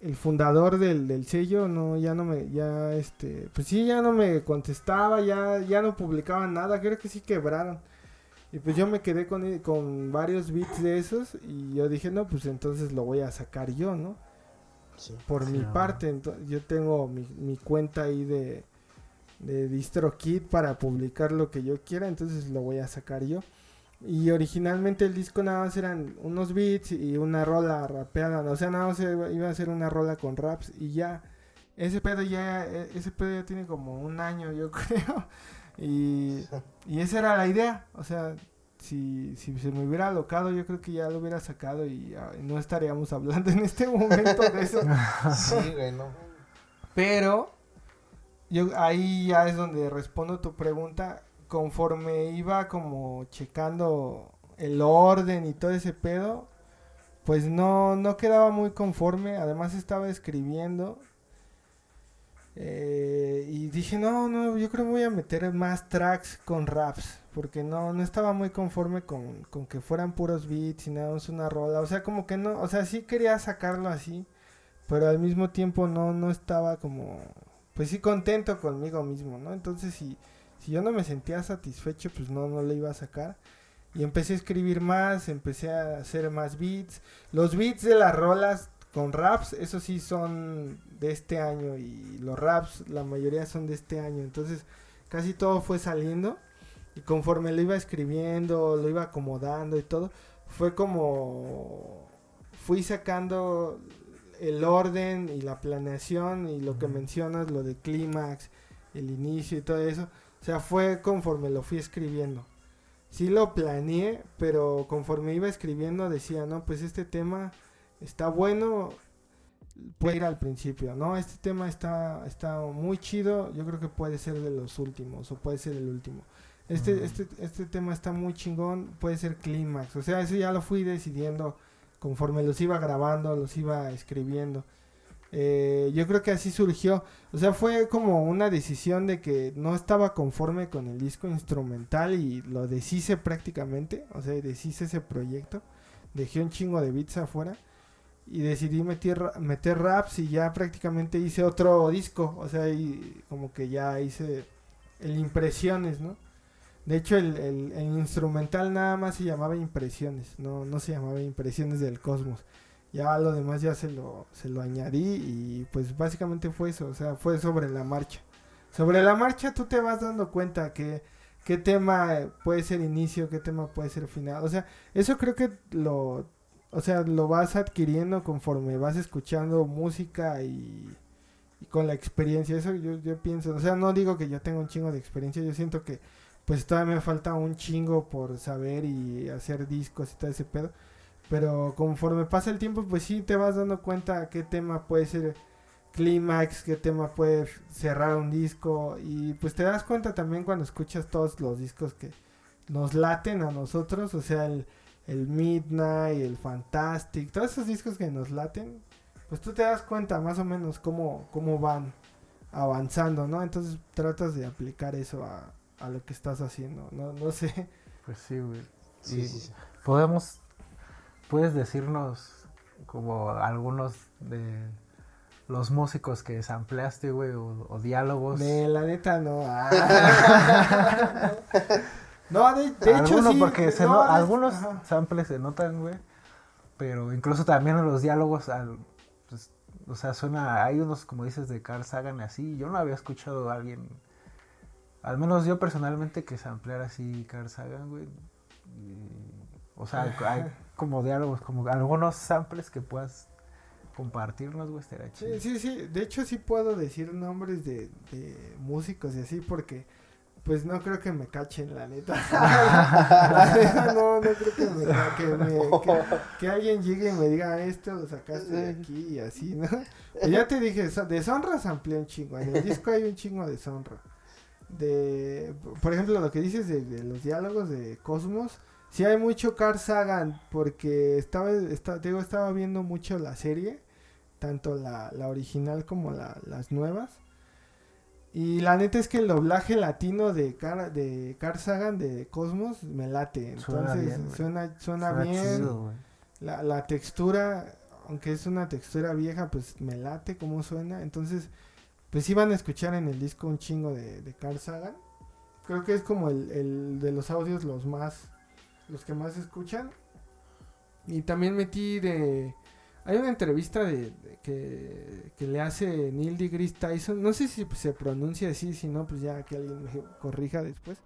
el fundador del, del sello, no, ya no me, ya este, pues sí, ya no me contestaba, ya, ya no publicaban nada, creo que sí quebraron. Y pues yo me quedé con, con varios beats de esos y yo dije, no, pues entonces lo voy a sacar yo, ¿no? Sí. Por mi no. parte, yo tengo mi, mi cuenta ahí de, de DistroKid para publicar lo que yo quiera, entonces lo voy a sacar yo. Y originalmente el disco nada más eran unos beats y una rola rapeada, o sea, nada más iba iba a ser una rola con raps y ya. Ese pedo ya, e- ese pedo ya tiene como un año, yo (laughs) creo. Y, y esa era la idea, o sea, si, si se me hubiera alocado, yo creo que ya lo hubiera sacado y ah, no estaríamos hablando en este momento de eso. (laughs) Sí, güey, no. Pero yo ahí ya es donde respondo tu pregunta. Conforme iba como checando el orden y todo ese pedo, pues no, no quedaba muy conforme. Además estaba escribiendo. Eh, y dije, no, no, yo creo que voy a meter más tracks con raps. Porque no, no estaba muy conforme con, con que fueran puros beats y nada más una rola. O sea, como que no, o sea, sí quería sacarlo así pero al mismo tiempo no, no estaba como, pues sí contento conmigo mismo, ¿no? Entonces si, si yo no me sentía satisfecho, pues no, no le iba a sacar. Y empecé a escribir más, empecé a hacer más beats. Los beats de las rolas con raps, esos sí son de este año y los raps, la mayoría son de este año. Entonces casi todo fue saliendo y conforme lo iba escribiendo, lo iba acomodando y todo, fue como fui sacando el orden y la planeación y lo que mencionas, lo de clímax, el inicio y todo eso. O sea, fue conforme lo fui escribiendo. Sí lo planeé, pero conforme iba escribiendo decía, no, pues este tema está bueno, puede ir al principio, ¿no? Este tema está, está muy chido, yo creo que puede ser de los últimos o puede ser el último. Este, este, este tema está muy chingón, puede ser clímax. O sea, eso ya lo fui decidiendo conforme los iba grabando, los iba escribiendo. Eh, yo creo que así surgió. O sea, fue como una decisión de que no estaba conforme con el disco instrumental y lo deshice prácticamente. O sea, deshice ese proyecto. Dejé un chingo de beats afuera. Y decidí meter, meter raps y ya prácticamente hice otro disco. O sea, y como que ya hice el Impresiones, ¿no? De hecho, el, el- instrumental nada más se llamaba Impresiones, no, no se llamaba Impresiones del Cosmos. Ya lo demás ya se lo, se lo añadí y pues básicamente fue eso, o sea, fue sobre la marcha. Sobre la marcha tú te vas dando cuenta que qué tema puede ser inicio, qué tema puede ser final. O sea, eso creo que lo, o sea, lo vas adquiriendo conforme vas escuchando música y, y con la experiencia. Eso yo, pienso, o sea, no digo que yo tenga un chingo de experiencia, yo siento que pues todavía me falta un chingo por saber y hacer discos y todo ese pedo. Pero conforme pasa el tiempo, pues sí te vas dando cuenta qué tema puede ser clímax, qué tema puede cerrar un disco. Y pues te das cuenta también cuando escuchas todos los discos que nos laten a nosotros. O sea, el, el Midnight, el Fantastic, todos esos discos que nos laten. Pues tú te das cuenta más o menos cómo, cómo van avanzando, ¿no? Entonces tratas de aplicar eso a, a lo que estás haciendo. No, no sé. Pues sí, güey. Sí, sí, sí. Podemos, puedes decirnos como algunos de los músicos que sampleaste, güey, o, o diálogos. De la neta no. Ah. (laughs) (laughs) no, de, de hecho algunos sí. porque se no, algunos ajá. samples se notan, güey. Pero incluso también en los diálogos, al- pues, o sea, suena, hay unos como dices de Carl Sagan así. Yo no había escuchado a alguien, al menos yo personalmente, que sampleara así Carl Sagan, güey. O sea, hay como diálogos, como algunos samples que puedas compartirnos, güey, estaría chido. Sí, sí, sí. De hecho sí puedo decir nombres de, de músicos y así porque pues no creo que me cachen, la neta. (laughs) (laughs) la neta no, no creo que, me, que, me- que- que alguien llegue y me diga, "Ah, esto lo sacaste de aquí y así, ¿no? Pues ya te dije, so- de Sonra amplió un chingo. En el (laughs) disco hay un chingo de Sonra. De, por ejemplo, lo que dices de, de los diálogos de Cosmos. Sí hay mucho Carl Sagan porque estaba, está- te digo, estaba viendo mucho la serie, tanto la, la original como la- las nuevas. Y la neta es que el doblaje latino de Car, de Carl Sagan de Cosmos me late. Suena Entonces bien, suena, suena, Suena bien. chido. La, la textura, aunque es una textura vieja, pues me late cómo suena. Entonces, pues iban a escuchar en el disco un chingo de, de Carl Sagan. Creo que es como el, el de los audios los más los que más escuchan. Y también metí de... Hay una entrevista de, de que, que le hace Neil deGrasse Tyson. No sé si se pronuncia así, si no, pues ya que alguien me corrija después.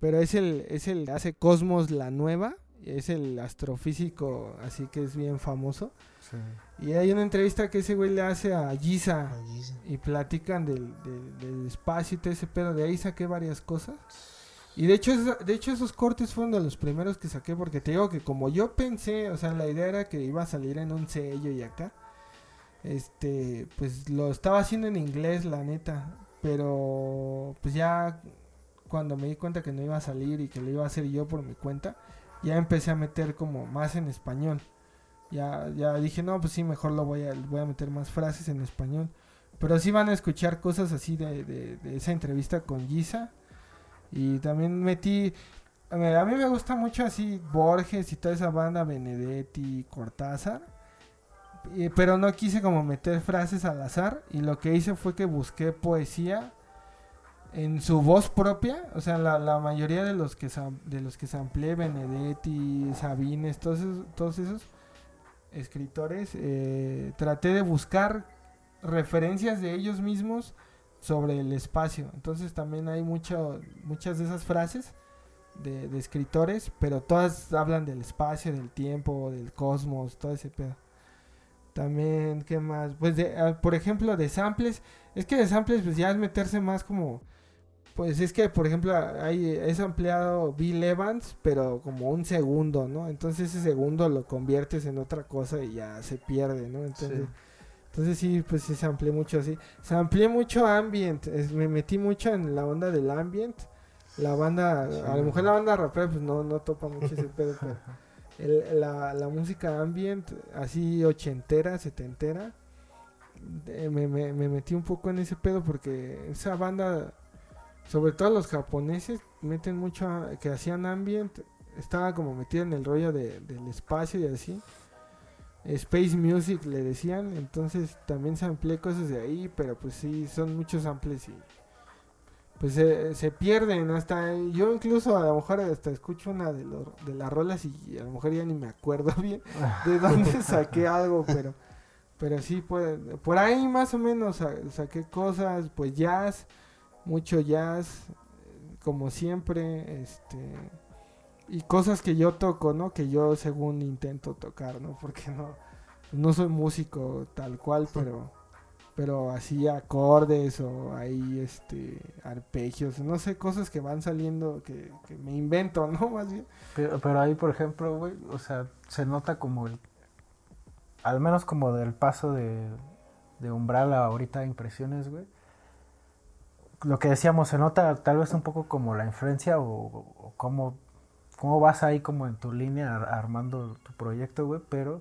Pero es el, es el hace Cosmos la nueva. Es el astrofísico, así que es bien famoso. Sí. Y hay una entrevista que ese güey le hace a Giza. Y platican del, del- del espacio y todo ese pedo. De ahí saqué varias cosas. Y de hecho, de hecho esos cortes fueron de los primeros que saqué. Porque te digo que como yo pensé, o sea, la idea era que iba a salir en un sello y acá. Este, pues lo estaba haciendo en inglés, la neta. Pero pues ya cuando me di cuenta que no iba a salir y que lo iba a hacer yo por mi cuenta, ya empecé a meter como más en español. Ya, ya dije, no, pues sí, mejor lo voy a, voy a meter más frases en español. Pero sí van a escuchar cosas así de, de, de esa entrevista con Giza. Y también metí, a mí, me gusta mucho así Borges y toda esa banda, Benedetti, Cortázar. Pero no quise como meter frases al azar. Y lo que hice fue que busqué poesía en su voz propia. O sea, la, mayoría de los que de los que samplé, Benedetti, Sabines, todos esos, todos esos escritores, eh, traté de buscar referencias de ellos mismos sobre el espacio. Entonces también hay mucho, muchas de esas frases de, escritores, pero todas hablan del espacio, del tiempo, del cosmos, todo ese pedo. También, ¿qué más? Pues, de, ah, por ejemplo, de samples. Es que de samples, pues ya es meterse más como... Pues es que, por ejemplo, hay, es ampliado Bill Evans, pero como un segundo, ¿no? Entonces ese segundo lo conviertes en otra cosa y ya se pierde, ¿no? Entonces, Sí. Entonces sí, pues sí, se amplié mucho así. Se amplié mucho ambient, es- me metí mucho en la onda del ambient. La banda, a lo mejor la banda rapera pues no, no topa mucho ese pedo, pero (laughs) el- la, la música ambient, así ochentera, setentera, eh, me, me, me metí un poco en ese pedo porque esa banda, sobre todo los japoneses, meten mucho, a- que hacían ambient, estaba como metido en el rollo de, del espacio y así. Space Music le decían, entonces también samplé cosas de ahí, pero pues sí, son muchos samples y pues se, se pierden hasta yo incluso a lo mejor hasta escucho una de, los de las rolas y a lo mejor ya ni me acuerdo (laughs) bien de (laughs) dónde saqué algo, pero pero sí pues, por ahí más o menos sa- saqué cosas, pues jazz, mucho jazz, como siempre, este y cosas que yo toco, ¿no? Que yo según intento tocar, ¿no? Porque (laughs) no no soy músico tal cual, pero pero así acordes o ahí este arpegios, no sé, cosas que van saliendo que, que me invento, (laughs) ¿no? Más bien. Pero, pero ahí, por ejemplo, güey, o sea, se nota como el. Al menos como del paso de, de umbral a ahorita impresiones, güey. Lo que decíamos, se nota tal vez un poco como la influencia o, o cómo, cómo vas ahí como en tu línea ar- armando tu proyecto, güey, pero,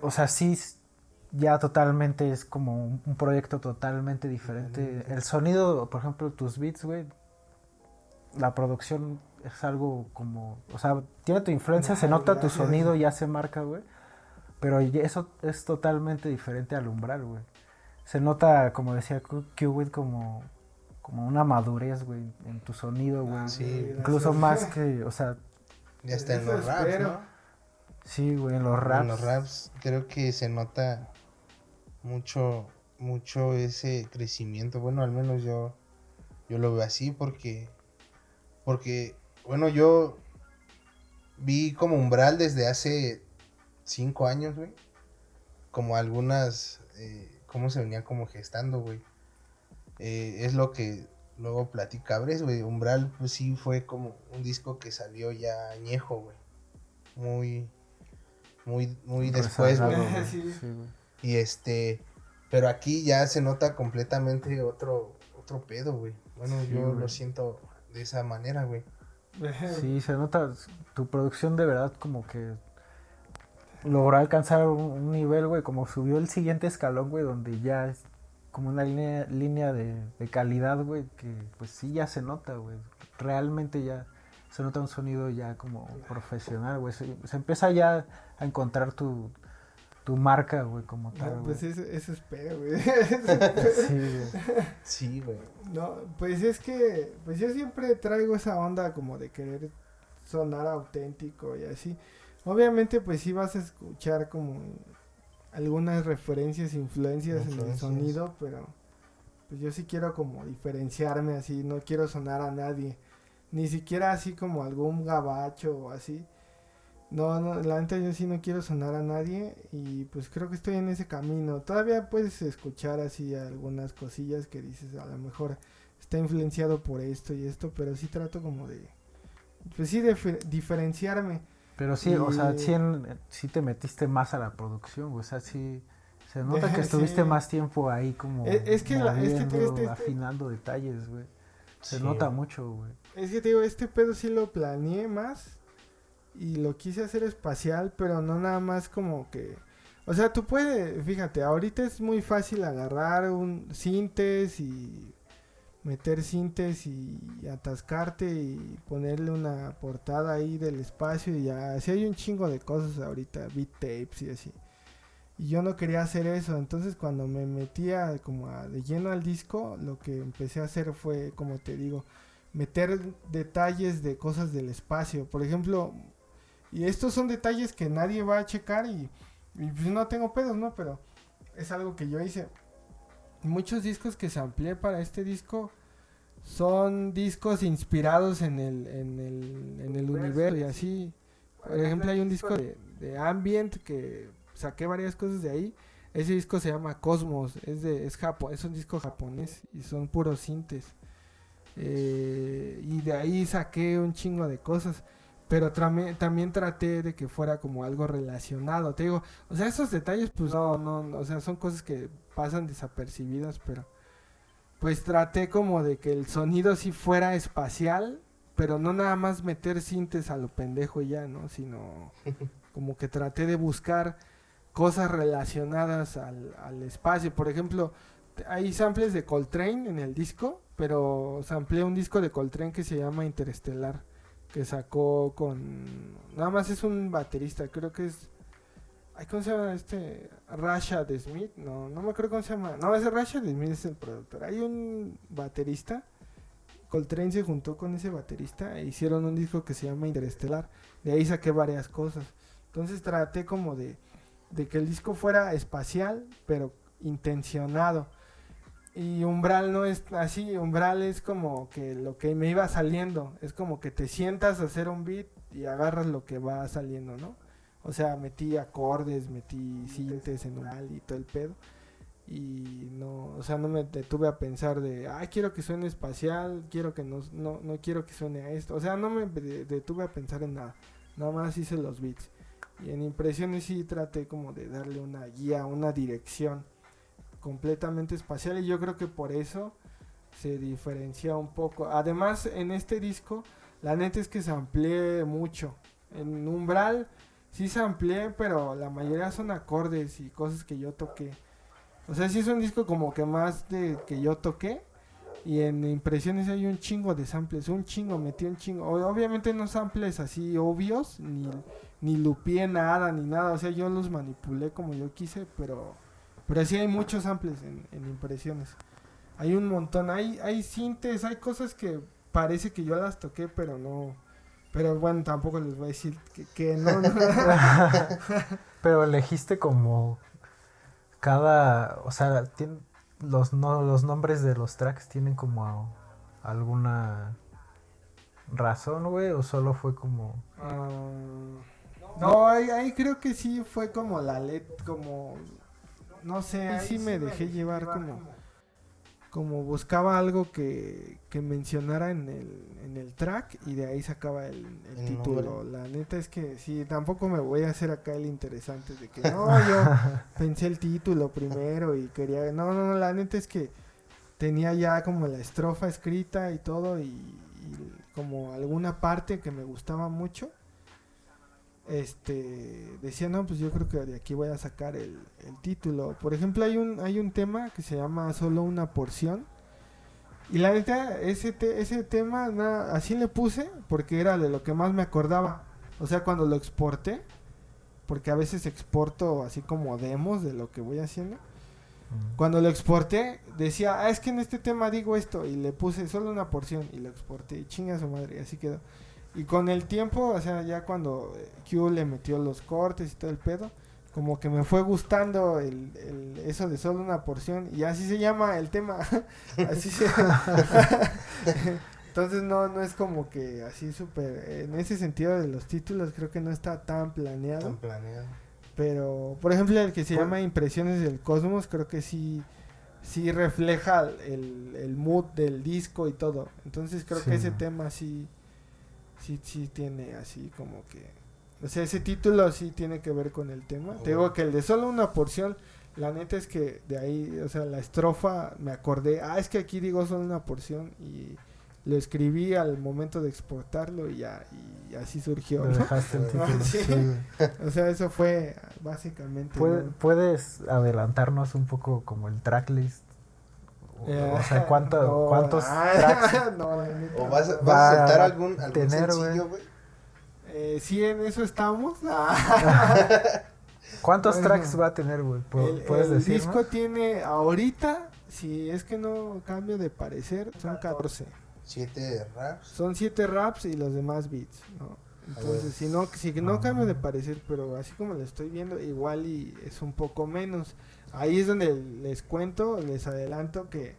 o sea, sí, ya totalmente es como un, un proyecto totalmente diferente. El sonido, por ejemplo, tus beats, güey, la producción es algo como, o sea, tiene tu influencia, se nota tu sonido, ya se marca, güey. Pero eso es totalmente diferente al umbral, güey. Se nota, como decía Q, Q, güey, como, como una madurez, güey, en tu sonido, güey. Ah, sí, Incluso más que, o sea, Ya está en los raps, espero. ¿no? sí, güey, en los raps. En los raps creo que se nota mucho, mucho ese crecimiento. Bueno, al menos yo, yo lo veo así porque, porque, bueno, yo vi como umbral desde hace cinco años, güey. Como algunas, eh, cómo se venía como gestando, güey. Eh, es lo que luego platica Bres, güey. Umbral, pues sí fue como un disco que salió ya añejo, güey. Muy, muy, muy después, güey. (laughs) Sí. Sí. Y este, pero aquí ya se nota completamente otro, otro pedo, güey. Bueno, Sí, yo lo siento de esa manera, güey. (laughs) Sí, se nota tu producción de verdad como que logró alcanzar un, un nivel, güey, como subió el siguiente escalón, güey, donde ya es como una línea, línea de, de calidad, güey, que pues sí ya se nota, güey. Realmente ya se nota un sonido ya como profesional, güey. Se, se empieza ya a encontrar tu, tu marca, güey, como tal, No, pues eso, eso espero, güey. (laughs) Sí, güey. Sí, güey. No, pues es que, pues yo siempre traigo esa onda como de querer sonar auténtico y así. Obviamente pues sí vas a escuchar como algunas referencias, influencias en el sonido, pero pues yo sí quiero como diferenciarme así, no quiero sonar a nadie, ni siquiera así como algún gabacho o así. No, no, la neta yo sí no quiero sonar a nadie y pues creo que estoy en ese camino. Todavía puedes escuchar así algunas cosillas que dices, a lo mejor está influenciado por esto y esto, pero sí trato como de, pues sí, de fe- diferenciarme. Pero sí, o sea, sí, en- sí te metiste más a la producción, güey. O sea, sí. Se nota (laughs) que Sí. estuviste más tiempo ahí como. Es- es que la- es que este- este- afinando detalles, güey. Se Sí. nota mucho, güey. Es que te digo, este pedo sí lo planeé más y lo quise hacer espacial, pero no nada más como que... O sea, tú puedes, fíjate, ahorita es muy fácil agarrar un sintes y meter sintes y atascarte y ponerle una portada ahí del espacio y ya, así hay un chingo de cosas ahorita, beat tapes y así. Y yo no quería hacer eso, entonces cuando me metía como de lleno al disco, lo que empecé a hacer fue, como te digo, meter detalles de cosas del espacio. Por ejemplo, y estos son detalles que nadie va a checar y pues no tengo pedos, ¿no? Pero es algo que yo hice. Muchos discos que se amplié para este disco son discos inspirados en el, en el, en el universo y así. Por ejemplo, hay un disco de, de Ambient que saqué varias cosas de ahí. Ese disco se llama Cosmos, es de es japo, es un disco japonés y son puros sintes. Eh, y de ahí saqué un chingo de cosas. Pero también traté de que fuera como algo relacionado. Te digo, o sea, esos detalles, pues no, no, no, o sea, son cosas que pasan desapercibidas, pero pues traté como de que el sonido sí fuera espacial, pero no nada más meter sintes a lo pendejo y ya, ¿no? Sino (laughs) como que traté de buscar cosas relacionadas al, al espacio. Por ejemplo, hay samples de Coltrane en el disco, pero sampleé un disco de Coltrane que se llama Interestelar, que sacó con... Nada más es un baterista, creo que es... Ay, ¿Cómo se llama este? Rashad Smith, no, no me acuerdo cómo se llama. No, ese Rashad Smith es el productor. Hay un baterista, Coltrane se juntó con ese baterista e hicieron un disco que se llama Interestelar. De ahí saqué varias cosas. Entonces traté como de, de que el disco fuera espacial, pero intencionado. Y Umbral no es así, Umbral es como que lo que me iba saliendo, es como que te sientas a hacer un beat y agarras lo que va saliendo, ¿no? O sea, metí acordes, metí sintes en Umbral y todo el pedo. Y no, o sea, no me detuve a pensar de, ay, quiero que suene espacial, quiero que no, no, no quiero que suene a esto. O sea, no me de- detuve a pensar en nada, nada más hice los beats. Y en impresiones sí traté como de darle una guía, una dirección completamente espacial y yo creo que por eso se diferencia un poco. Además, en este disco, la neta es que se amplié mucho. En Umbral sí se amplié, pero la mayoría son acordes y cosas que yo toqué. O sea, sí es un disco como que más de que yo toqué. Y en impresiones hay un chingo de samples, un chingo, metí un chingo. Obviamente no samples así obvios, ni, ni lupié nada, ni nada. O sea, yo los manipulé como yo quise, pero, pero sí hay muchos samples en, en impresiones. Hay un montón, hay, hay sintes, hay cosas que parece que yo las toqué, pero no. Pero bueno, tampoco les voy a decir que, que no. no. (laughs) Pero elegiste como cada, o sea, tien- los no, los nombres de los tracks tienen como alguna razón, güey, o solo fue como Ah, no, ahí, ahí creo que sí fue como la let, como no sé, ahí sí me dejé llevar como como buscaba algo que, que mencionara en el, en el track y de ahí sacaba el, el El título. nombre. La neta es que sí, tampoco me voy a hacer acá el interesante de que (laughs) no, yo pensé el título primero y quería... No, no, no, la neta es que tenía ya como la estrofa escrita y todo y, y como alguna parte que me gustaba mucho. Este decía, no, pues yo creo que de aquí voy a sacar el, el título. Por ejemplo, hay un, hay un tema que se llama Solo una porción. Y la neta, ese, te- ese tema, na- así le puse porque era de lo que más me acordaba. O sea, cuando lo exporté, porque a veces exporto así como demos de lo que voy haciendo. Cuando lo exporté, decía, ah, es que en este tema digo esto, y le puse solo una porción, y lo exporté, y chinga su madre, y así quedó. Y con el tiempo, o sea, ya cuando eh, Q le metió los cortes y todo el pedo, como que me fue gustando el, el- eso de solo una porción. Y así se llama el tema. (laughs) así se (laughs) Entonces no, no es como que así súper... En ese sentido de los títulos creo que no está tan planeado. Tan planeado. Pero, por ejemplo, el que se ¿Cuál? llama Impresiones del Cosmos, creo que sí, sí refleja el, el mood del disco y todo. Entonces creo que ese tema sí, sí, sí tiene así como que... O sea, ese título sí tiene que ver con el tema. Ah, Te digo que el de solo una porción, la neta es que de ahí, o sea, la estrofa, me acordé, ah, es que aquí digo solo una porción y lo escribí al momento de exportarlo y ya, y así surgió. ¿no? dejaste el (laughs) título. sí. Sí. O sea, eso fue básicamente. ¿Puede- ¿no? ¿Puedes adelantarnos un poco como el tracklist? O, Eh, o sea, (laughs) ¿cuánto, no, ¿cuántos ah, tracks? (laughs) no, ¿O vas, a- no. vas Va a soltar algún, algún tener, sencillo, güey? Eh, sí, en eso estamos. Ah. (laughs) ¿Cuántos Bueno. tracks va a tener, güey? ¿Pu- el ¿Puedes el decir? disco tiene ahorita, si es que no cambio de parecer, son 14. Siete raps. Son 7 raps y los demás beats, ¿no? Entonces, si no, si no cambio de parecer, pero así como lo estoy viendo, igual y es un poco menos. Ahí es donde les cuento, les adelanto que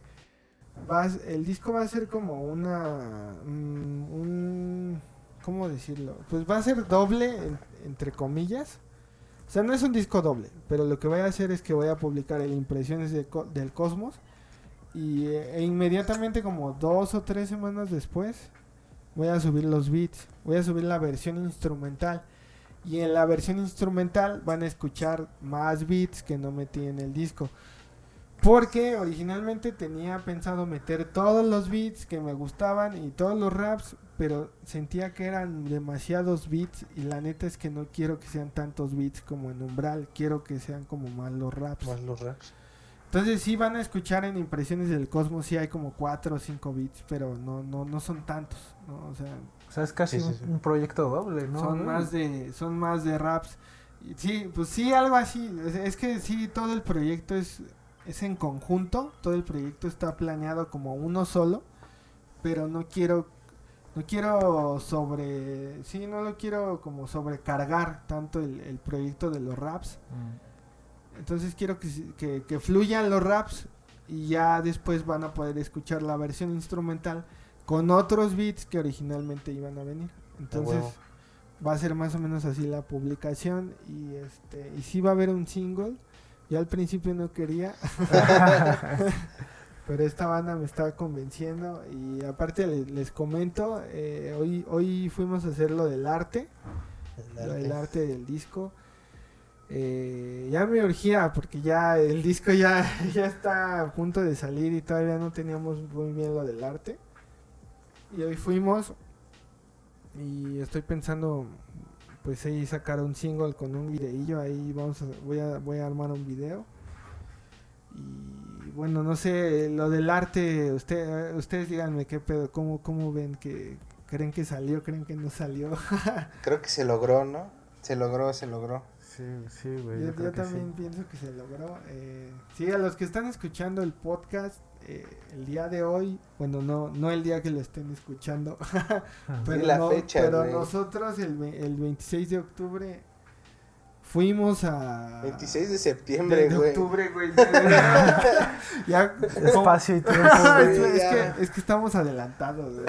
el disco va a ser como una, mm, un, ¿cómo decirlo? Pues va a ser doble, en- entre comillas. O sea, no es un disco doble, pero lo que voy a hacer es que voy a publicar el Impresiones de del Cosmos y eh, e inmediatamente como dos o tres semanas después voy a subir los beats, voy a subir la versión instrumental y en la versión instrumental van a escuchar más beats que no metí en el disco. Porque originalmente tenía pensado meter todos los beats que me gustaban y todos los raps, pero sentía que eran demasiados beats y la neta es que no quiero que sean tantos beats como en Umbral, quiero que sean como más los raps. Más los raps. Entonces sí van a escuchar en Impresiones del Cosmos, sí hay como 4 o 5 beats, pero no, no, no son tantos, ¿no? O sea, O sea, es casi Sí, sí, un, sí. un proyecto doble, ¿no? son más de, son más de raps. Y sí, pues sí, algo así. Es, es que sí, todo el proyecto es, es en conjunto, todo el proyecto está planeado como uno solo, pero no quiero, no quiero sobre, sí, no lo quiero como sobrecargar tanto el, el proyecto de los raps. Mm. Entonces quiero que, que, que fluyan los raps y ya después van a poder escuchar la versión instrumental con otros beats que originalmente iban a venir. Entonces huevo. va a ser más o menos así la publicación y este y sí va a haber un single. Yo al principio no quería, (laughs) (laughs) pero esta banda me estaba convenciendo y aparte le- les, comento, eh, hoy hoy fuimos a hacer lo del arte El lo del arte del disco. Eh, ya me urgía porque ya el disco ya, (laughs) ya está a punto de salir y todavía no teníamos muy bien lo del arte. Y hoy fuimos y estoy pensando pues ahí sacar un single con un videillo ahí vamos a, voy a voy a armar un video y bueno no sé lo del arte usted ustedes díganme qué pedo cómo cómo ven que creen que salió creen que no salió (laughs) Creo que se logró, ¿no? Se logró, se logró. Sí, sí, güey. Yo, también sí. pienso que se logró. Eh, sí, a los que están escuchando el podcast eh, el día de hoy, bueno, no no el día que lo estén escuchando, (laughs) pero, la no- fecha, pero güey. nosotros el, el 26 de octubre fuimos a... 26 de septiembre, de güey. octubre, güey. (laughs) ya, Espacio y tiempo, (laughs) es, güey. es ya. que, es que estamos adelantados. güey.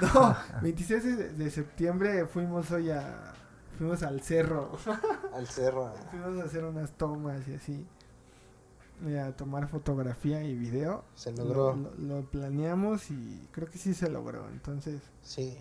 no, 26 de, de septiembre fuimos hoy a... Fuimos al cerro. (laughs) Al cerro. Fuimos a hacer unas tomas y así. Y a tomar fotografía y video. Se logró. Lo, lo- lo planeamos y creo que sí se logró. Entonces, Sí.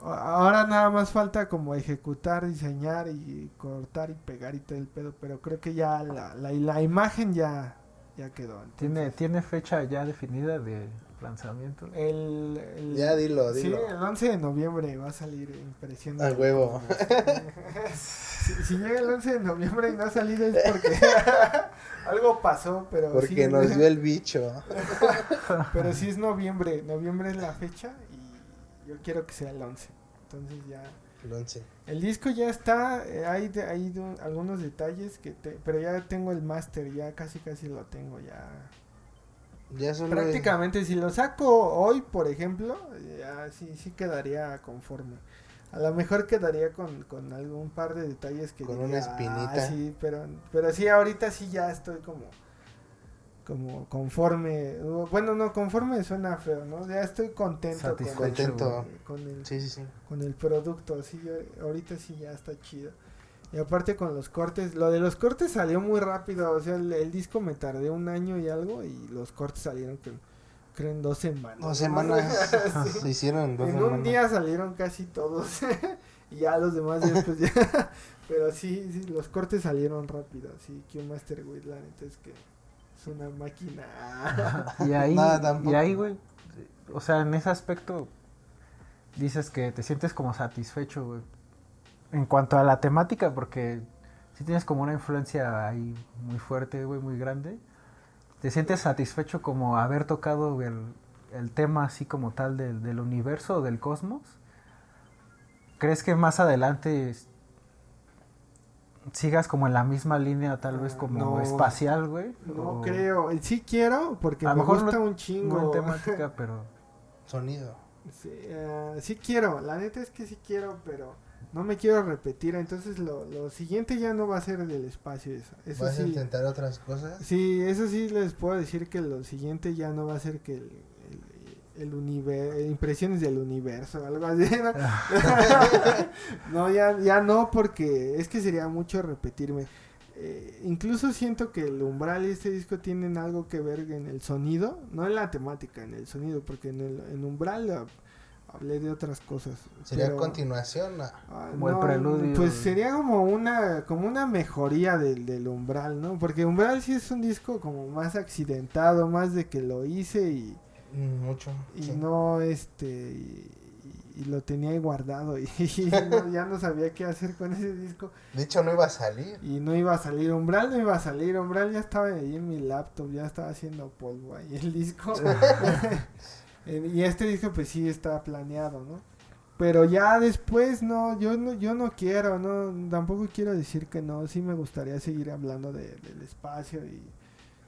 ahora nada más falta como ejecutar, diseñar y cortar y pegar y todo el pedo. Pero creo que ya la, la, la imagen ya, ya quedó. Entonces, ¿Tiene, ¿Tiene fecha ya definida de lanzamiento? el, el- Ya dilo, Sí, dilo. el 11 de noviembre va a salir impresionante. A huevo. (laughs) si, si llega el 11 de noviembre y no ha salido es porque (laughs) algo pasó, pero Porque sí, nos dio el bicho. (laughs) pero sí es noviembre, noviembre es la fecha y yo quiero que sea el 11. Entonces ya El 11. el disco ya está, eh, hay de- hay de- algunos detalles que te- pero ya tengo el máster, ya casi casi lo tengo ya Ya solo Prácticamente, si lo saco hoy, por ejemplo, ya sí, sí quedaría conforme. A lo mejor quedaría con, con algún par de detalles que Con diría, una espinita. "Ah, sí, pero, pero sí, ahorita sí ya estoy como como conforme. Bueno, no, conforme suena feo, ¿no? Ya estoy contento con, Contento. con el, Sí, sí, sí. con el producto, sí, ahorita sí ya está chido. Y aparte con los cortes, lo de los cortes salió muy rápido, o sea, el, el disco me tardé un año y algo y los cortes salieron que, creo en dos semanas. Dos semanas (laughs) Sí. se hicieron dos En semanas. un día salieron casi todos (laughs) y ya los demás después ya. (laughs) Pero sí, sí, los cortes salieron rápido, sí, Q Master güey, la neta es que es una máquina. Y ahí, Nada, y ahí, güey, o sea, en ese aspecto dices que te sientes como satisfecho, güey. En cuanto a la temática, porque si tienes como una influencia ahí muy fuerte, güey, muy grande, te sientes satisfecho como haber tocado el, el tema así como tal del, del universo o del cosmos. ¿Crees que más adelante sigas como en la misma línea, tal vez como no. espacial, güey? No O- creo, sí quiero porque A lo me mejor gusta no- un chingo. No en (laughs) temática, pero... Sonido. Sí, ah, sí quiero, la neta es que sí quiero, pero no me quiero repetir, entonces lo, lo siguiente ya no va a ser del espacio eso. Eso ¿Vas a sí. intentar otras cosas? Sí, eso sí les puedo decir que lo siguiente ya no va a ser que el, el, el univer- impresiones del universo, algo así. ¿no? (laughs) (laughs) No, ya, ya no, porque es que sería mucho repetirme. Eh, incluso siento que el umbral y este disco tienen algo que ver en el sonido, no en la temática, en el sonido, porque en el en umbral hablé de otras cosas. Sería pero- continuación. ah, Ah, el preludio. Pues sería como una como una mejoría del, del umbral, ¿no? Porque umbral sí es un disco como más accidentado, más de que lo hice y, mm, Mucho. y sí. no este y, y lo tenía ahí guardado y, (laughs) no- ya no sabía qué hacer con ese disco De hecho, no iba a salir. y no iba a salir umbral no iba a salir umbral ya estaba ahí en mi laptop ya estaba haciendo polvo ahí el disco (laughs) y este disco pues sí está planeado no pero ya después no yo no yo no quiero no tampoco quiero decir que no sí me gustaría seguir hablando de- del espacio y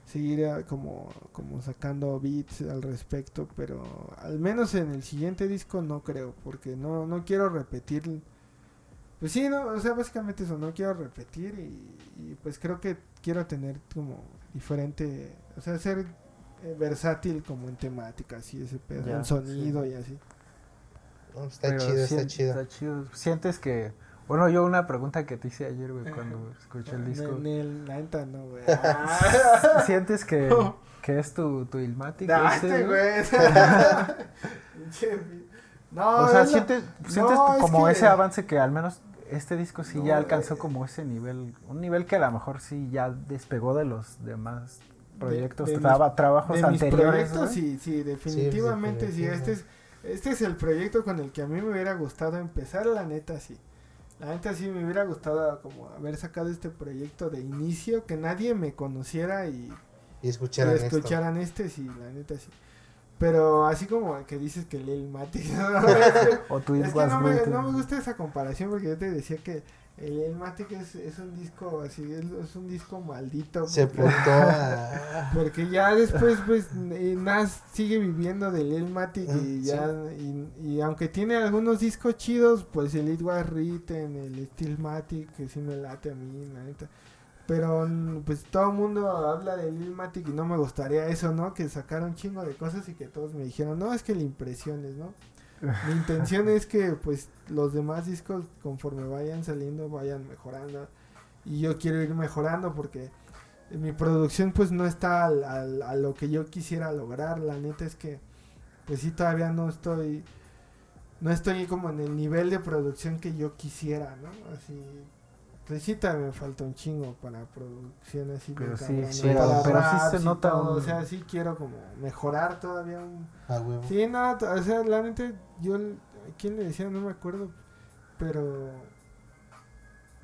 seguir eh, como como sacando beats al respecto pero al menos en el siguiente disco no creo porque no no quiero repetir pues sí no o sea básicamente eso no quiero repetir y, y, pues creo que quiero tener como diferente o sea ser eh, versátil como en temáticas y ese pedo Ya, en sonido y así No, está Pero chido, está chido. Está chido. Sientes que. Bueno, yo una pregunta que te hice ayer, güey, cuando (laughs) escuché el En disco. el- en el- la neta no güey Ah. (laughs) ¿Sientes que, (laughs) que es tu, tu Ilmatic? Ese, este güey? no, O sea, sientes, sientes no, es como que- ese avance que al menos este disco sí No, ya alcanzó eh. como ese nivel, un nivel que a lo mejor sí ya despegó de los demás proyectos, de traba- trabajos de mis anteriores. proyectos, sí, sí, definitivamente sí. Este es, este es el proyecto con el que a mí me hubiera gustado empezar, la neta sí. La neta sí me hubiera gustado como haber sacado este proyecto de inicio, que nadie me conociera y, Y y escucharan esto. escucharan este, sí, la neta sí. Pero así como que dices que Lil Mati, (laughs) no, es (laughs) que- O tu es que no me, no me gusta esa comparación porque yo te decía que el Elmatic es, es un disco así, es, es un disco maldito. Se porque- apuntó (laughs) a... porque ya después, pues, eh, Nas sigue viviendo del Elmatic y Mm, ya, y, y aunque tiene algunos discos chidos, pues el It Was Written, el Stillmatic, que sí me late a mí, la neta. Pero, pues, todo el mundo habla del Ilmatic y no me gustaría eso, ¿no? Que sacaron chingo de cosas y que todos me dijeron, no, es que le impresiones, ¿no? Mi intención es que, pues, los demás discos, conforme vayan saliendo, vayan mejorando. Y yo quiero ir mejorando porque mi producción, pues, no está al- a lo que yo quisiera lograr. La neta es que, pues, sí, todavía no estoy... No estoy como en el nivel de producción que yo quisiera, ¿no? Así... Pues sí, me falta un chingo para producción así. Pero sí, sí, pero- para pero sí se nota todo, un- O sea, sí quiero como mejorar todavía un... a huevo. Sí, no, o sea, la neta, yo, ¿quién le decía? No me acuerdo, pero,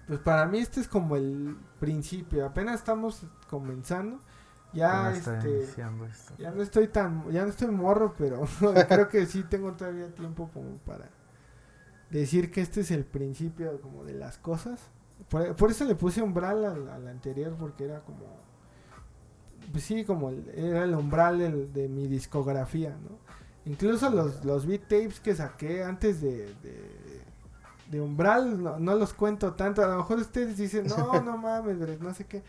pues para mí este es como el principio, apenas estamos comenzando, ya, este, esto. ya no estoy tan, ya no estoy morro, pero (laughs) creo que sí tengo todavía tiempo como para decir que este es el principio como de las cosas, por, por eso le puse umbral al, al anterior, porque era como, pues sí, como el- era el umbral del- de, mi discografía, ¿no? Incluso los, los beat tapes que saqué antes de, de, de umbral, no, no los cuento tanto. A lo mejor ustedes dicen, no, (laughs) no mames, no sé qué.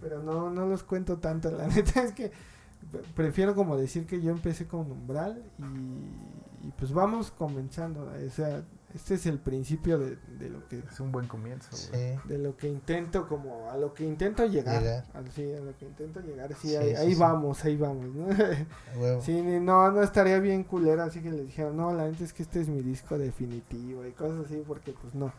Pero no, no los cuento tanto. La (laughs) neta es que pre- prefiero como decir que yo empecé con umbral y, y pues vamos comenzando. O sea, este es el principio de, de lo que Es un buen comienzo, güey. Sí. de lo que intento como a lo que intento llegar, Llegar. así a lo que intento llegar sí, Sí, ahí, sí, ahí sí. vamos ahí vamos ¿no? sí no no estaría bien culera así que le dijeron no la neta es que este es mi disco definitivo y cosas así porque pues no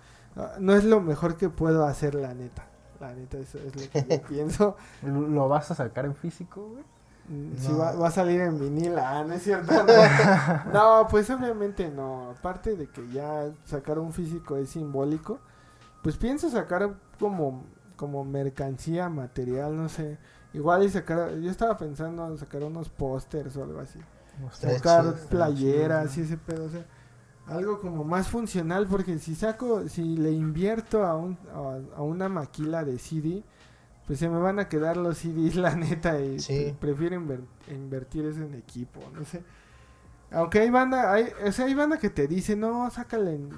no, es lo mejor que puedo hacer la neta la neta eso es lo que yo (laughs) pienso ¿Lo lo vas a sacar en físico, güey? Mm, Si va, va a salir en vinil, ah, no es cierto. (laughs) No. No, pues obviamente no. Aparte de que ya sacar un físico es simbólico, pues pienso sacar como, como mercancía, material, no sé. Igual y sacar, yo estaba pensando en sacar unos pósters o algo así. Sacar playeras y ese pedo, o sea, algo como más funcional, porque si saco, si le invierto a, un, a, a una maquila de CD, pues se me van a quedar los CDs, (laughs) la neta, y Sí. pre- prefiero inver- invertir eso en equipo, no sé. Aunque hay banda, hay, o sea, hay banda que te dice, no, sácale en,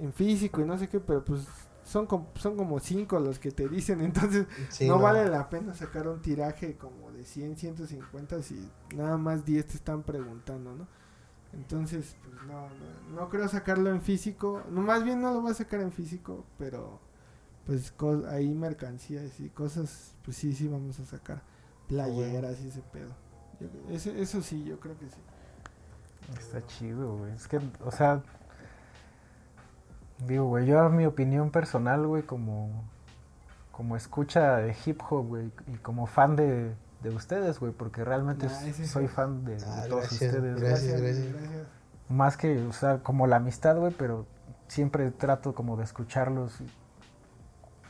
en físico y no sé qué, pero pues son, com- son como cinco los que te dicen, (laughs) entonces Sí, no, vale la pena sacar un tiraje como de 100, 150 si nada más 10 te están preguntando, ¿no? Entonces, pues no, no, no creo sacarlo en físico. No, más bien no lo voy a sacar en físico, pero pues ahí mercancías y cosas, pues sí, sí vamos a sacar. Playeras y ese pedo. Yo- ese- eso sí, yo creo que sí. Está chido, güey. Es que, o sea, digo, güey, yo a mi opinión personal, güey, como, como escucha de hip hop, güey, y como fan de, de ustedes, güey, porque realmente Nah, ese soy fan de, de Ah, todos gracias, ustedes. Gracias, gracias. Más que, o sea, como la amistad, güey, pero siempre trato como de escucharlos.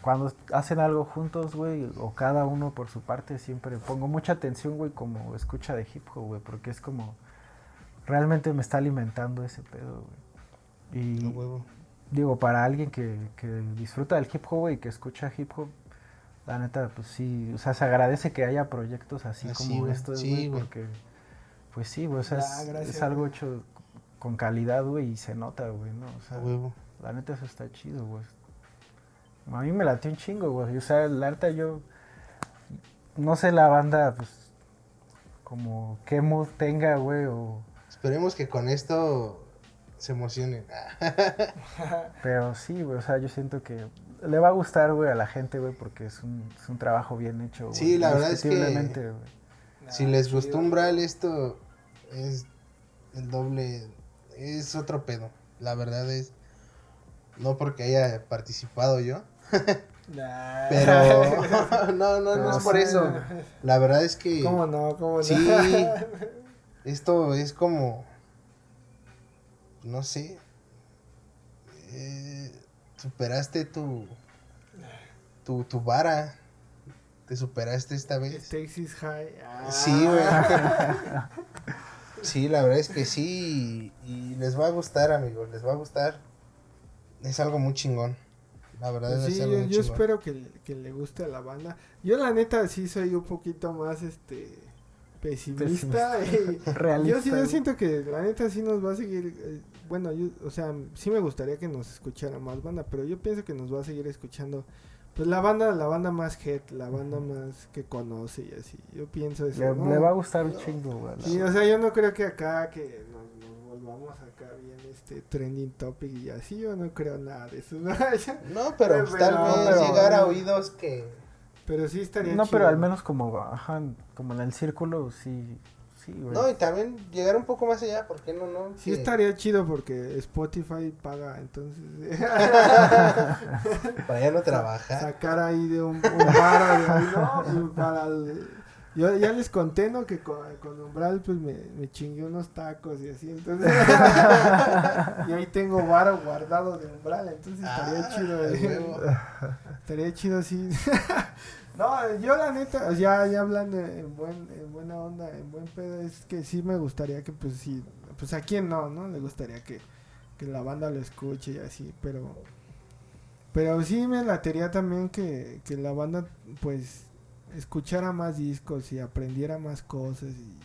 Cuando hacen algo juntos, güey, o cada uno por su parte, siempre pongo mucha atención, güey, como escucha de hip hop, güey, porque es como, realmente me está alimentando ese pedo, güey. Y huevo. digo, para alguien que, que disfruta del hip hop, güey, que escucha hip hop, la neta, pues sí, o sea, se agradece que haya proyectos así, Así, como estos, sí, güey, güey. porque, pues sí, güey, o sea, es, gracias, es algo hecho con calidad, güey, y se nota, güey, ¿no? O sea, huevo. la neta eso está chido, güey. A mí me latió un chingo, güey. O sea, la neta yo, no sé la banda, pues, como qué mood tenga, güey, o... Esperemos que con esto se emocionen. (laughs) Pero sí, güey, o sea, yo siento que le va a gustar, güey, a la gente, güey, porque es un, es un trabajo bien hecho, güey. Sí, la verdad es que-. Si les gustó Umbral, esto es el doble. Es otro pedo. La verdad es. No porque haya participado yo. Nah. Pero. (laughs) no, no, no Pero es por eso. La verdad es que. ¿Cómo no? ¿Cómo no? Sí. (laughs) Esto es como. No sé. eh, superaste tu. Tu, tu vara. Te superaste esta vez. Texas High. Ah. Sí, güey. (laughs) Sí, la verdad es que sí. Y, y les va a gustar, amigos. Les va a gustar. Es algo muy chingón. La verdad Pues es sí, algo yo, espero que, le- que le guste a la banda. Yo la neta sí soy un poquito más este pesimista. Realista. (laughs) (laughs) yo sí yo siento que la neta sí nos va a seguir eh, bueno, yo, o sea, sí me gustaría que nos escuchara más banda, pero yo pienso que nos va a seguir escuchando pues la banda la banda más head, la banda más que conoce y así. Yo pienso eso. Le, ¿no? le va a gustar un chingo, güey. Sí, o sea, yo no creo que acá que volvamos acá bien este trending topic y así, yo no creo nada de eso. (laughs) ¿no? No, pero pues, tal vez pero- llegar a oídos que. pero sí estaría No, chido. pero al menos como, ajá, como en el círculo, sí, sí, güey. No, y también llegar un poco más allá, ¿por qué no? no? Sí Que- estaría chido porque Spotify paga, entonces (laughs) Para ya no trabajar. sacar ahí de un, un de ahí, ¿no? (laughs) Para el- yo ya les conté, ¿no? Que con, con Umbral pues me, me chingué unos tacos y así, entonces (laughs) y ahí tengo varo guardado de Umbral, entonces estaría Ah, chido, eh. (laughs) estaría chido así. (laughs) no, yo la neta, ya, ya hablando en, buen, en buena onda, en buen pedo, es que sí me gustaría que pues sí, pues a quién no, ¿no? Le gustaría que, que la banda lo escuche y así, pero... Pero sí me latería también que, que la banda, pues, escuchara más discos y aprendiera más cosas y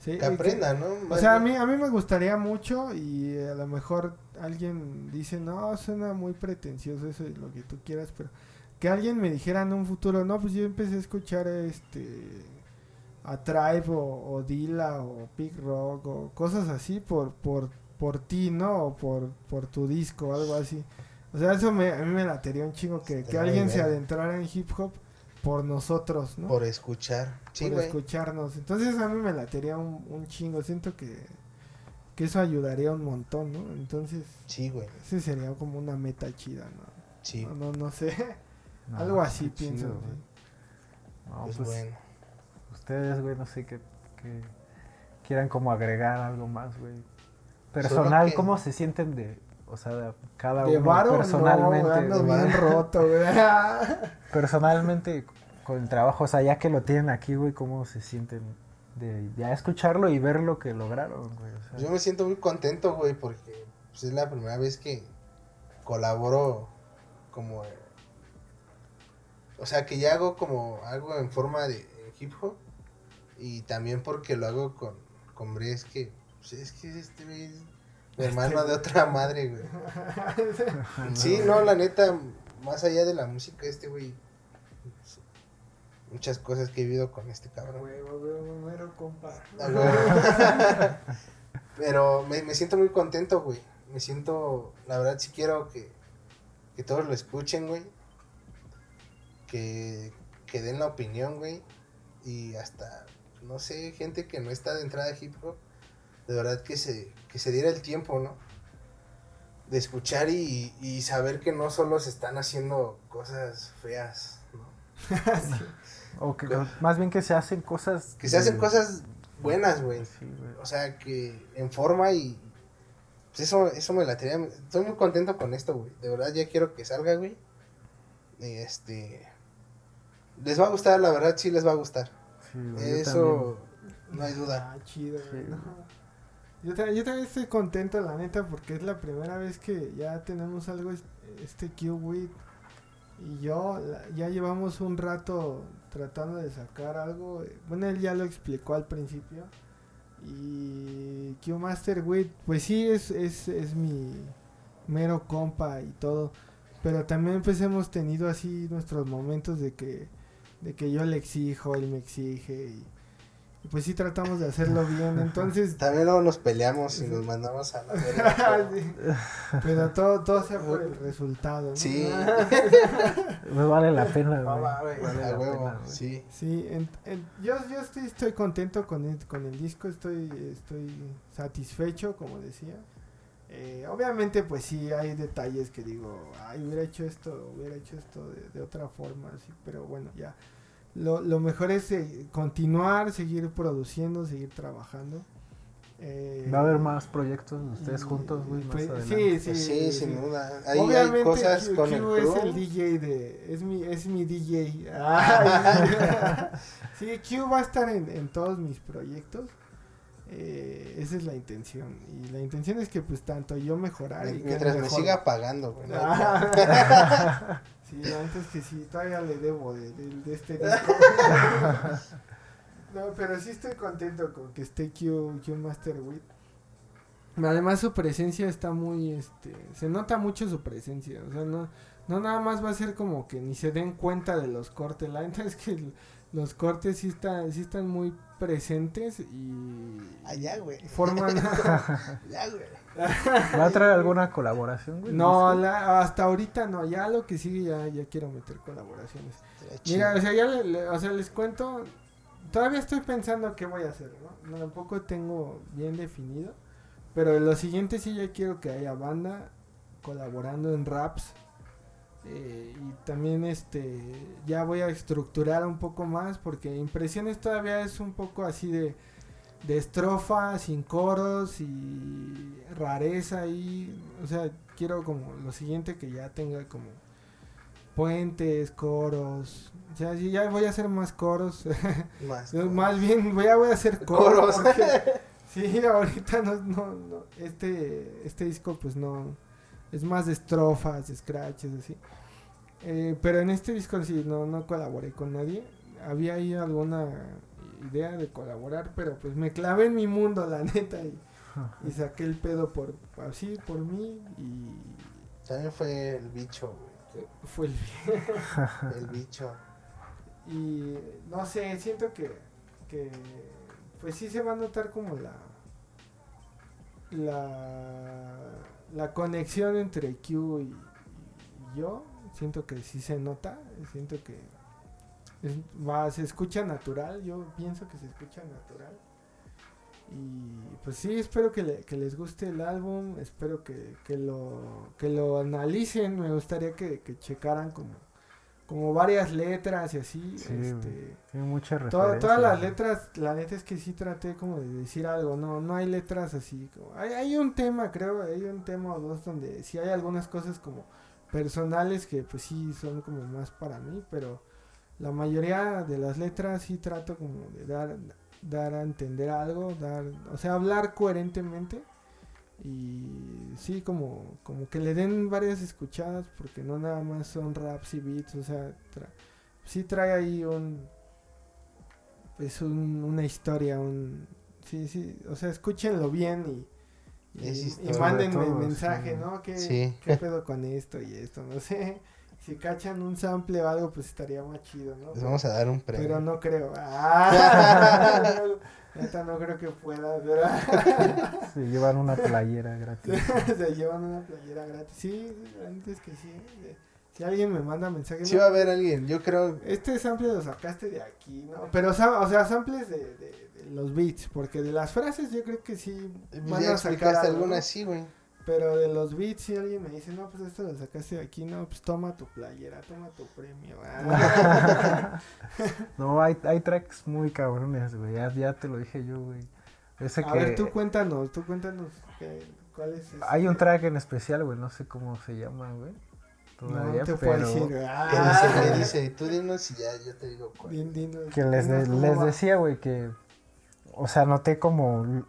sí, Que aprenda, ¿no? O sea, a mí, a mí me gustaría mucho y a lo mejor alguien dice, no, suena muy pretencioso eso y lo que tú quieras, pero que alguien me dijera en un futuro, no, pues yo empecé a escuchar este a Tribe o, o Dilla o Big Rock o cosas así por por por ti, ¿no? O por, por tu disco o algo así. O sea, eso me, a mí me latería un chingo que, que alguien se adentrara en hip hop por nosotros, ¿no? Por escuchar. Sí, por escucharnos. Entonces a mí me latería un, un chingo. Siento que, que eso ayudaría un montón, ¿no? Entonces, Sí, güey. ese sería como una meta chida, ¿no? Sí. No, no, no sé. No, Algo así pienso. chido, sí. güey. No, Pues, pues, bueno. ustedes, güey, no sé qué, qué quieran como agregar algo más, güey. Personal, que- ¿cómo se sienten de, o sea, de cada De uno varo, personalmente? no, ando güey? bien roto, güey. (laughs) personalmente con el trabajo, o sea, ya que lo tienen aquí, güey, ¿cómo se sienten de ya escucharlo y ver lo que lograron, güey? O sea, Yo me siento muy contento, güey, porque pues, es la primera vez que colaboro como... eh, O sea, que ya hago como algo en forma de hip hop. Y también porque lo hago con, con Bres, que pues, es que este güey mi hermano de otra madre, güey. (laughs) Sí, no, la neta, más allá de la música, este güey... Muchas cosas que he vivido con este cabrón. Huevo, huevo, mero compa. Güey. Pero me, me siento muy contento, güey. Me siento, la verdad, sí quiero que, que todos lo escuchen, güey. Que, que den la opinión, güey. Y hasta, no sé, gente que no está de entrada hip hop, de verdad que se, que se diera el tiempo, ¿no? De escuchar y, y saber que no solo se están haciendo cosas feas, ¿no? (laughs) o que, más bien que se hacen cosas... Que se hacen de- cosas buenas, güey. Sí, güey. O sea, que en forma y. Pues eso, eso me la tenía. Estoy muy contento con esto, güey. De verdad, ya quiero que salga, güey. Y este. Les va a gustar, la verdad, sí les va a gustar. Sí. Eso, no hay duda. Ah, chido, güey. Sí. no. Yo, yo también estoy contento, la neta, porque es la primera vez que ya tenemos algo, es- este Q-Wit. Y yo, ya llevamos un rato tratando de sacar algo. Bueno, él ya lo explicó al principio. Y Q Master Wit, pues sí, es, es, es mi mero compa y todo. Pero también pues hemos tenido así nuestros momentos de que, de que yo le exijo, él me exige. Y pues sí tratamos de hacerlo bien. Entonces, También luego nos peleamos y nos mandamos a la verga. Sí. (laughs) Pero todo, todo sea por el resultado. ¿no? Sí. (laughs) Me vale la pena, güey. Vale la huevo, pena, güey. sí. Sí, en- en- yo, yo estoy, estoy contento con el, con el disco, estoy, estoy satisfecho, como decía. Eh, obviamente, pues sí, hay detalles que digo, ay, hubiera hecho esto, hubiera hecho esto de, de otra forma, así, pero bueno, ya. Lo, lo mejor es eh, continuar, seguir produciendo, seguir trabajando. Eh, Va a haber más proyectos de ustedes juntos, güey, pues, sí, sí, sí, sí. sin duda. Ahí Obviamente hay cosas Q- con Q el es crew. el DJ de es mi es mi DJ. (laughs) Ay. (laughs) sí, Q va a estar en, en todos mis proyectos. Eh, esa es la intención y la intención es que pues tanto yo mejorar y Mientras me siga pagando, güey. Ah. (laughs) sí, la neta es que sí, todavía le debo de, de- de este (laughs) disco. no, pero sí estoy contento con que esté Q, Q Master Wit. Además su presencia está muy, este, se nota mucho su presencia, o sea, no, no nada más va a ser como que ni se den cuenta de los cortes, la neta es que los cortes sí están, sí están muy presentes y Allá, güey. forman... (laughs) Ya, güey. ¿Va a traer alguna colaboración, güey? no, la- hasta ahorita no, ya lo que sigue ya, ya quiero meter colaboraciones. Mira, o sea, ya le- le- o sea, les cuento, todavía estoy pensando qué voy a hacer, ¿no? No, Tampoco tengo bien definido, pero lo siguiente sí ya quiero que haya banda colaborando en raps. Eh, y también este ya voy a estructurar un poco más porque impresiones todavía es un poco así de de estrofa sin coros y rareza ahí o sea quiero como lo siguiente que ya tenga como puentes coros o sea sí, ya voy a hacer más coros (laughs) Más. más bien voy a, voy a hacer coros, Coros. porque- (laughs) sí ahorita no, no, no este este disco pues no es más de estrofas de scratches así Eh, pero en este disco sí no no colaboré con nadie había ahí alguna idea de colaborar, pero pues me clavé en mi mundo, la neta, y, y saqué el pedo por así, por mí, y También fue el bicho, güey. fue el (laughs) El bicho. (laughs) Y no sé, siento que, que pues sí se va a notar como la la, la conexión entre Q y, yo. Siento que sí se nota, siento que es- se escucha natural, yo pienso que se escucha natural. Y pues sí, espero que, que les guste el álbum, espero que, que lo, que lo analicen, me gustaría que, que checaran como, como varias letras y así. Sí, este, güey. Tiene mucha Toda- todas las letras, la neta es que sí traté como de decir algo, no, no hay letras así. como- hay, hay un tema, creo, hay un tema o dos donde sí hay algunas cosas como personales que pues sí son como más para mí, pero la mayoría de las letras sí trato como de dar, dar a entender algo, dar, o sea, hablar coherentemente y sí como, como que le den varias escuchadas porque no nada más son raps y beats, o sea, tra- sí trae ahí un es un- una historia, un sí, sí, o sea, escúchenlo bien y y, y mándenme mensaje, sí. ¿no? ¿Qué, Sí. ¿Qué pedo con esto y esto? No sé. (laughs) Si cachan un sample o algo, pues estaría más chido, ¿no? Les vamos a dar un premio. Pero no creo. (laughs) Ah, (laughs) neta, no creo que pueda, ¿verdad? (laughs) Se llevan una playera gratis. (laughs) Se llevan una playera gratis. Sí, antes que sí. eh, Si alguien me manda mensaje. Sí va a haber alguien, yo creo. Este sample lo sacaste de aquí, ¿no? Pero, o sea, samples de, de- de los beats, porque de las frases yo creo que sí van Ya a sacar explicaste algunas, sí, güey. Pero de los beats, si alguien me dice, no, pues esto lo sacaste de aquí, no, pues toma tu playera, toma tu premio. Ah. (laughs) No, hay, hay tracks muy cabrones, güey. Ya, ya te lo dije yo, güey. Ese A que... ver, tú cuéntanos, tú cuéntanos qué- cuál es ese? Hay un track en especial, güey. No sé cómo se llama, güey. No, Todavía, no te puedo pero... decir. Que Ah, dice, que dice, tú dinos y ya yo te digo cuál. Din- dinos, Que les, de- les decía, güey, que... O sea, noté como...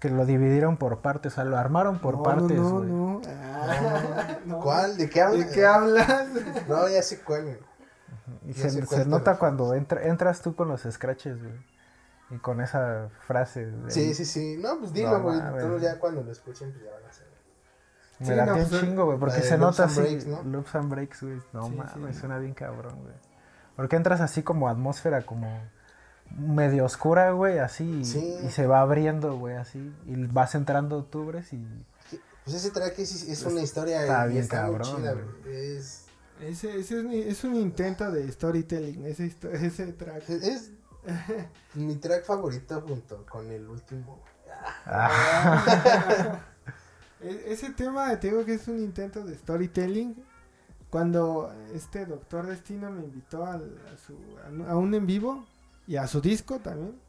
Que lo dividieron por partes. O sea, lo armaron por No, partes, No, güey. no, no. Ah, (laughs) no. ¿Cuál? ¿De qué hablas? ¿De qué hablas? No, ya sé cuál, güey. Y Ya se, nota cuando entra- entras tú con los scratches, güey. Y con esa frase. de- Sí, sí, sí. No, pues dilo, güey. Tú ya cuando lo escuchen, pues ya van a saber. Me Sí, no, un pues, chingo, güey, porque se Loops nota and así. Breaks, ¿no? Loops and breaks, güey. No Sí, mames, sí. suena bien cabrón, güey. Porque entras así como atmósfera, como medio oscura, güey, así. y- Sí. Y se va abriendo, güey, así. Y vas entrando octubres y. Pues ese track es, es una historia Está bien está muy cabrón, chida, güey. Es, Ese, ese es, un, es un intento de storytelling, ese, ese track. es mi track favorito junto con el último. (laughs) E- Ese tema, te digo que es un intento de storytelling. Cuando este Doctor Destino me invitó al- a, su, a un en vivo y a su disco también.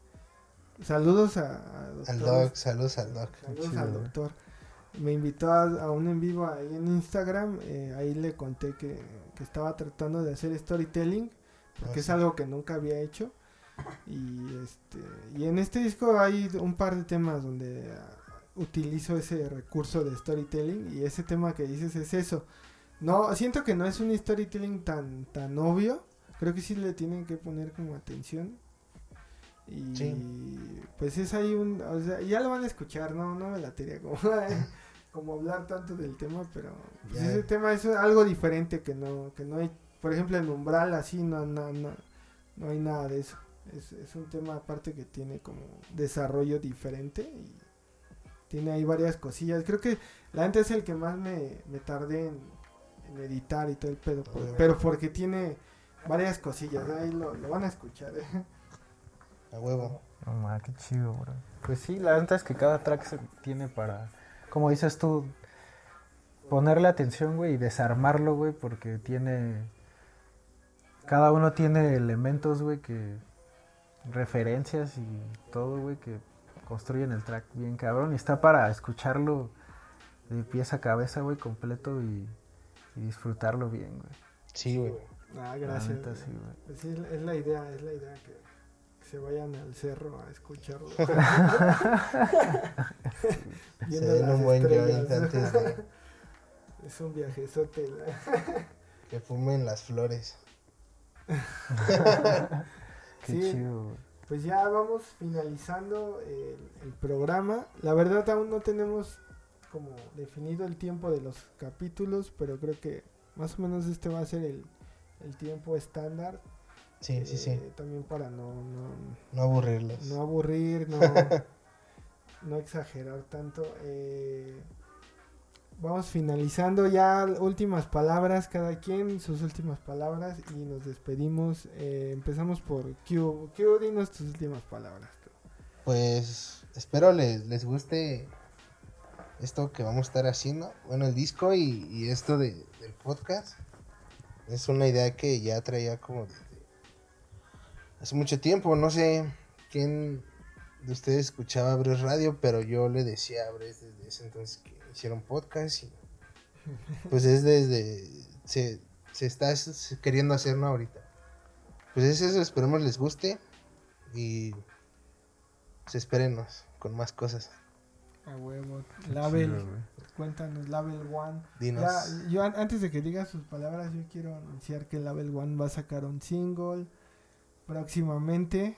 Saludos a, a Al Doctor Doc, saludos al Doc. Saludos Chido, al doctor. Me invitó a, a un en vivo ahí en Instagram. eh, ahí le conté que, que estaba tratando de hacer storytelling. Porque Ah, es sí. algo que nunca había hecho. Y este y en este disco hay un par de temas donde ah, utilizo ese recurso de storytelling. Y ese tema que dices es eso. No, siento que no es un storytelling tan, tan obvio. Creo que sí le tienen que poner como atención. Y Sí. pues es ahí un, o sea, ya lo van a escuchar, no, no me la tenía como, (laughs) como hablar tanto del tema, pero pues, ese tema es algo diferente que no, que no hay, por ejemplo en Umbral así no, no, no, no hay nada de eso. Es, es un tema aparte que tiene como desarrollo diferente y tiene ahí varias cosillas. Creo que la gente es el que más me, me tardé en, en editar y todo el pedo, pero porque tiene varias cosillas, ahí lo, lo van a escuchar. ¿eh? A huevo. No mames, qué chido, bro. Pues sí, la verdad es que cada track se tiene para. Como dices tú, ponerle atención, güey, y desarmarlo, güey, porque tiene. Cada uno tiene elementos, güey, que. referencias y todo, güey, que construyen el track bien cabrón. Y está para escucharlo de pieza a cabeza, güey, completo y, y disfrutarlo bien, güey. Sí, güey. Ah, La gracias. neta, sí, güey. Sí, es la- idea, es la idea que se vayan al cerro a escucharlo. (laughs) Se den un buen joint antes de (laughs) Es un viajezote. ¿no? (laughs) que fumen las flores. Qué Sí. chido. Pues ya vamos finalizando el, el programa. La verdad aún no tenemos como definido el tiempo de los capítulos, pero creo que más o menos este va a ser el, el tiempo estándar. Sí, sí, sí. eh, También para no, no, No aburrirlos. no aburrir, no, (laughs) no exagerar tanto. eh, vamos finalizando ya últimas palabras, cada quien sus últimas palabras y nos despedimos. Eh, empezamos por Q. Q, dinos tus últimas palabras. Pues espero les, les guste esto que vamos a estar haciendo. Bueno, el disco y, y esto de, del podcast. Es una idea que ya traía como hace mucho tiempo. No sé quién de ustedes escuchaba Bres Radio, pero yo le decía a Bres desde ese entonces que hicieron podcast. Y pues es desde. Se, se está queriendo hacerlo ahorita. Pues es eso, esperemos les guste. Y pues espérenos con más cosas. A huevo. Label, cuéntanos, Label One. Dinos. Ya, yo an- antes de que digas sus palabras, yo quiero anunciar que Label One va a sacar un single próximamente.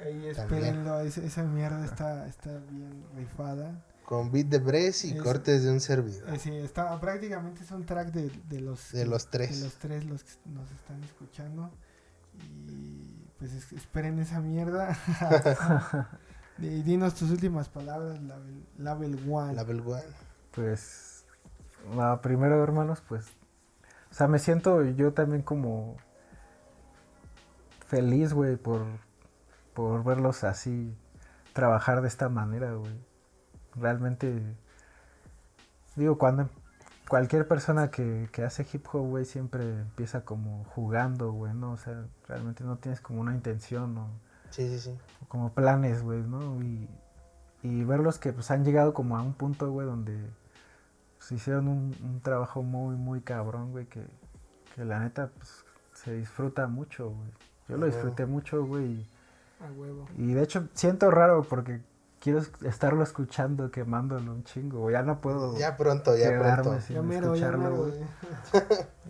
Ahí espérenlo, esa, esa mierda está, está bien rifada. Con beat de Bres y Es- cortes de un servidor. Eh, sí, está, prácticamente es un track de, de los De los tres. de los tres los que nos están escuchando. Y pues es- esperen esa mierda. (laughs) y dinos tus últimas palabras, Label, Label One. Label One. Pues, ah, primero, hermanos, pues, o sea, me siento yo también como feliz, güey, por, por verlos así, trabajar de esta manera, güey. Realmente, digo, cuando cualquier persona que, que hace hip hop, güey, siempre empieza como jugando, güey, ¿no? O sea, realmente no tienes como una intención, ¿no? Sí, sí, sí. como planes, güey, ¿no? Y, y verlos que pues han llegado como a un punto, güey, donde pues, hicieron un, un trabajo muy, muy cabrón, güey, que, que la neta pues, se disfruta mucho, güey. Yo lo disfruté mucho, güey. A huevo. Y de hecho siento raro porque quiero es- estarlo escuchando, quemándolo un chingo. Ya no puedo Ya pronto, ya pronto. sin Ya mero, escucharlo, güey.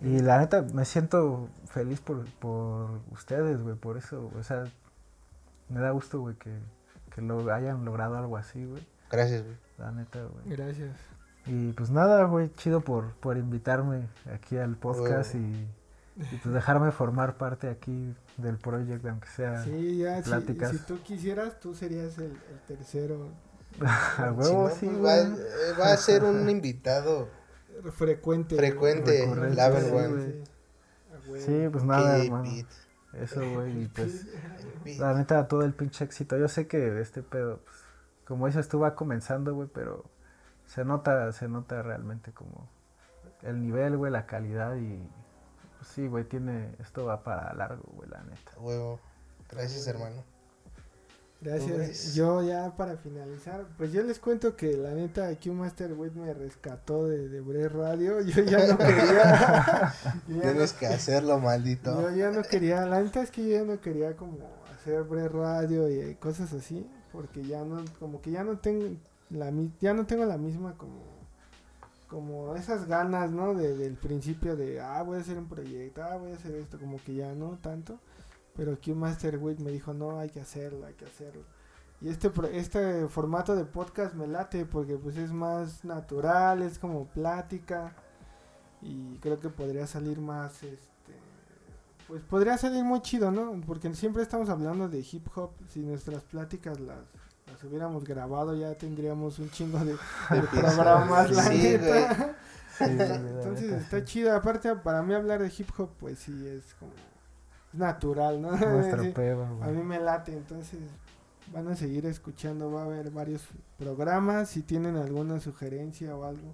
Y la (laughs) neta, me siento feliz por, por ustedes, güey, por eso. O sea, me da gusto, güey, que, que lo hayan logrado algo así, güey. Gracias, güey. La neta, güey. Gracias. Y pues nada, güey, chido por, por invitarme aquí al podcast y, y pues dejarme formar parte aquí del proyecto, aunque sea Sí, ya, si, Pláticas. si tú quisieras, tú serías el, el tercero (laughs) a Si huevo, no, sí, pues, güey. va, va a ser un (laughs) invitado frecuente. frecuente, Recurrente, Label sí. Sí, pues nada, KJ hermano. Beat. Eso, güey, y pues... La neta, todo el pinche éxito. Yo sé que este pedo, pues, como dices, tú va comenzando, güey, pero se nota, se nota realmente como el nivel, güey, la calidad y sí, güey, tiene, esto va para largo, güey, la neta. Huevo. Gracias, hermano. Gracias. Yo ya para finalizar, pues yo les cuento que la neta Q Master Wit me rescató de, de Bre Radio. (laughs) Yo ya no quería. (laughs) yo, ya no, Tienes que hacerlo, maldito. yo ya no quería. La neta es que yo ya no quería como hacer Bre Radio y cosas así, porque ya no, como que ya no tengo la mi- ya no tengo la misma como como esas ganas, ¿no? De, del principio de, ah, voy a hacer un proyecto, ah, voy a hacer esto, como que ya no tanto. Pero Q Master Week me dijo, no, hay que hacerlo, hay que hacerlo. Y este, este formato de podcast me late porque pues es más natural, es como plática. Y creo que podría salir más, este, pues podría salir muy chido, ¿no? Porque siempre estamos hablando de hip hop. Si nuestras pláticas las, las hubiéramos grabado ya tendríamos un chingo de, (laughs) de programas, la Sí, neta. (laughs) Sí, Entonces está chido. Aparte, para mí hablar de hip hop, pues sí, es como es natural, ¿no? Nuestro (laughs) Sí, a mí me late, entonces van a seguir escuchando, va a haber varios programas. Si tienen alguna sugerencia o algo,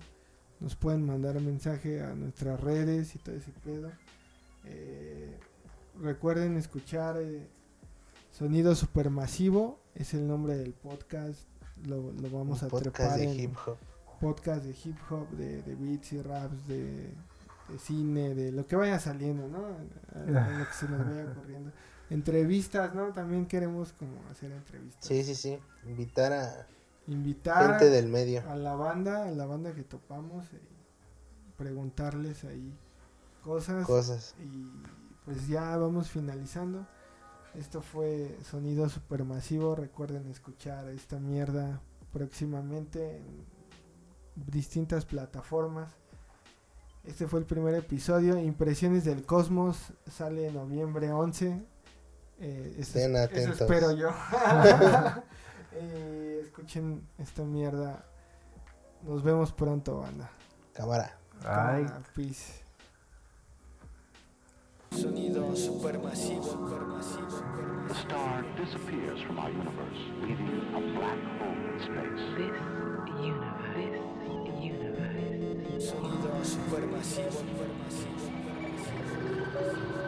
nos pueden mandar mensaje a nuestras redes y todo ese pedo. Eh, recuerden escuchar eh, Sonido Supermasivo, es el nombre del podcast. Lo, lo vamos Un a podcast trepar de en hip hop. podcast de hip hop, de, de beats y raps, de, de cine, de lo que vaya saliendo, ¿no? A- lo que se nos vaya (laughs) ocurriendo. Entrevistas, ¿no? También queremos como hacer entrevistas. Sí, sí, sí. Invitar a Invitar gente del medio. a la banda, a la banda que topamos, y preguntarles ahí cosas Cosas. y pues ya vamos finalizando. Esto fue Sonido Supermasivo. Recuerden escuchar esta mierda próximamente en distintas plataformas. Este fue el primer episodio. Impresiones del Cosmos sale noviembre 11. Eh, eso, Estén eso atentos. espero yo. (laughs) Eh, escuchen esta mierda. Nos vemos pronto, banda. Cámara. Cámara, peace. Sonido supermasivo, supermasivo, supermasivo. The star disappears from our universe, leaving a black hole in space. This universe. This universe. Sonido supermasivo, supermasivo, supermasivo.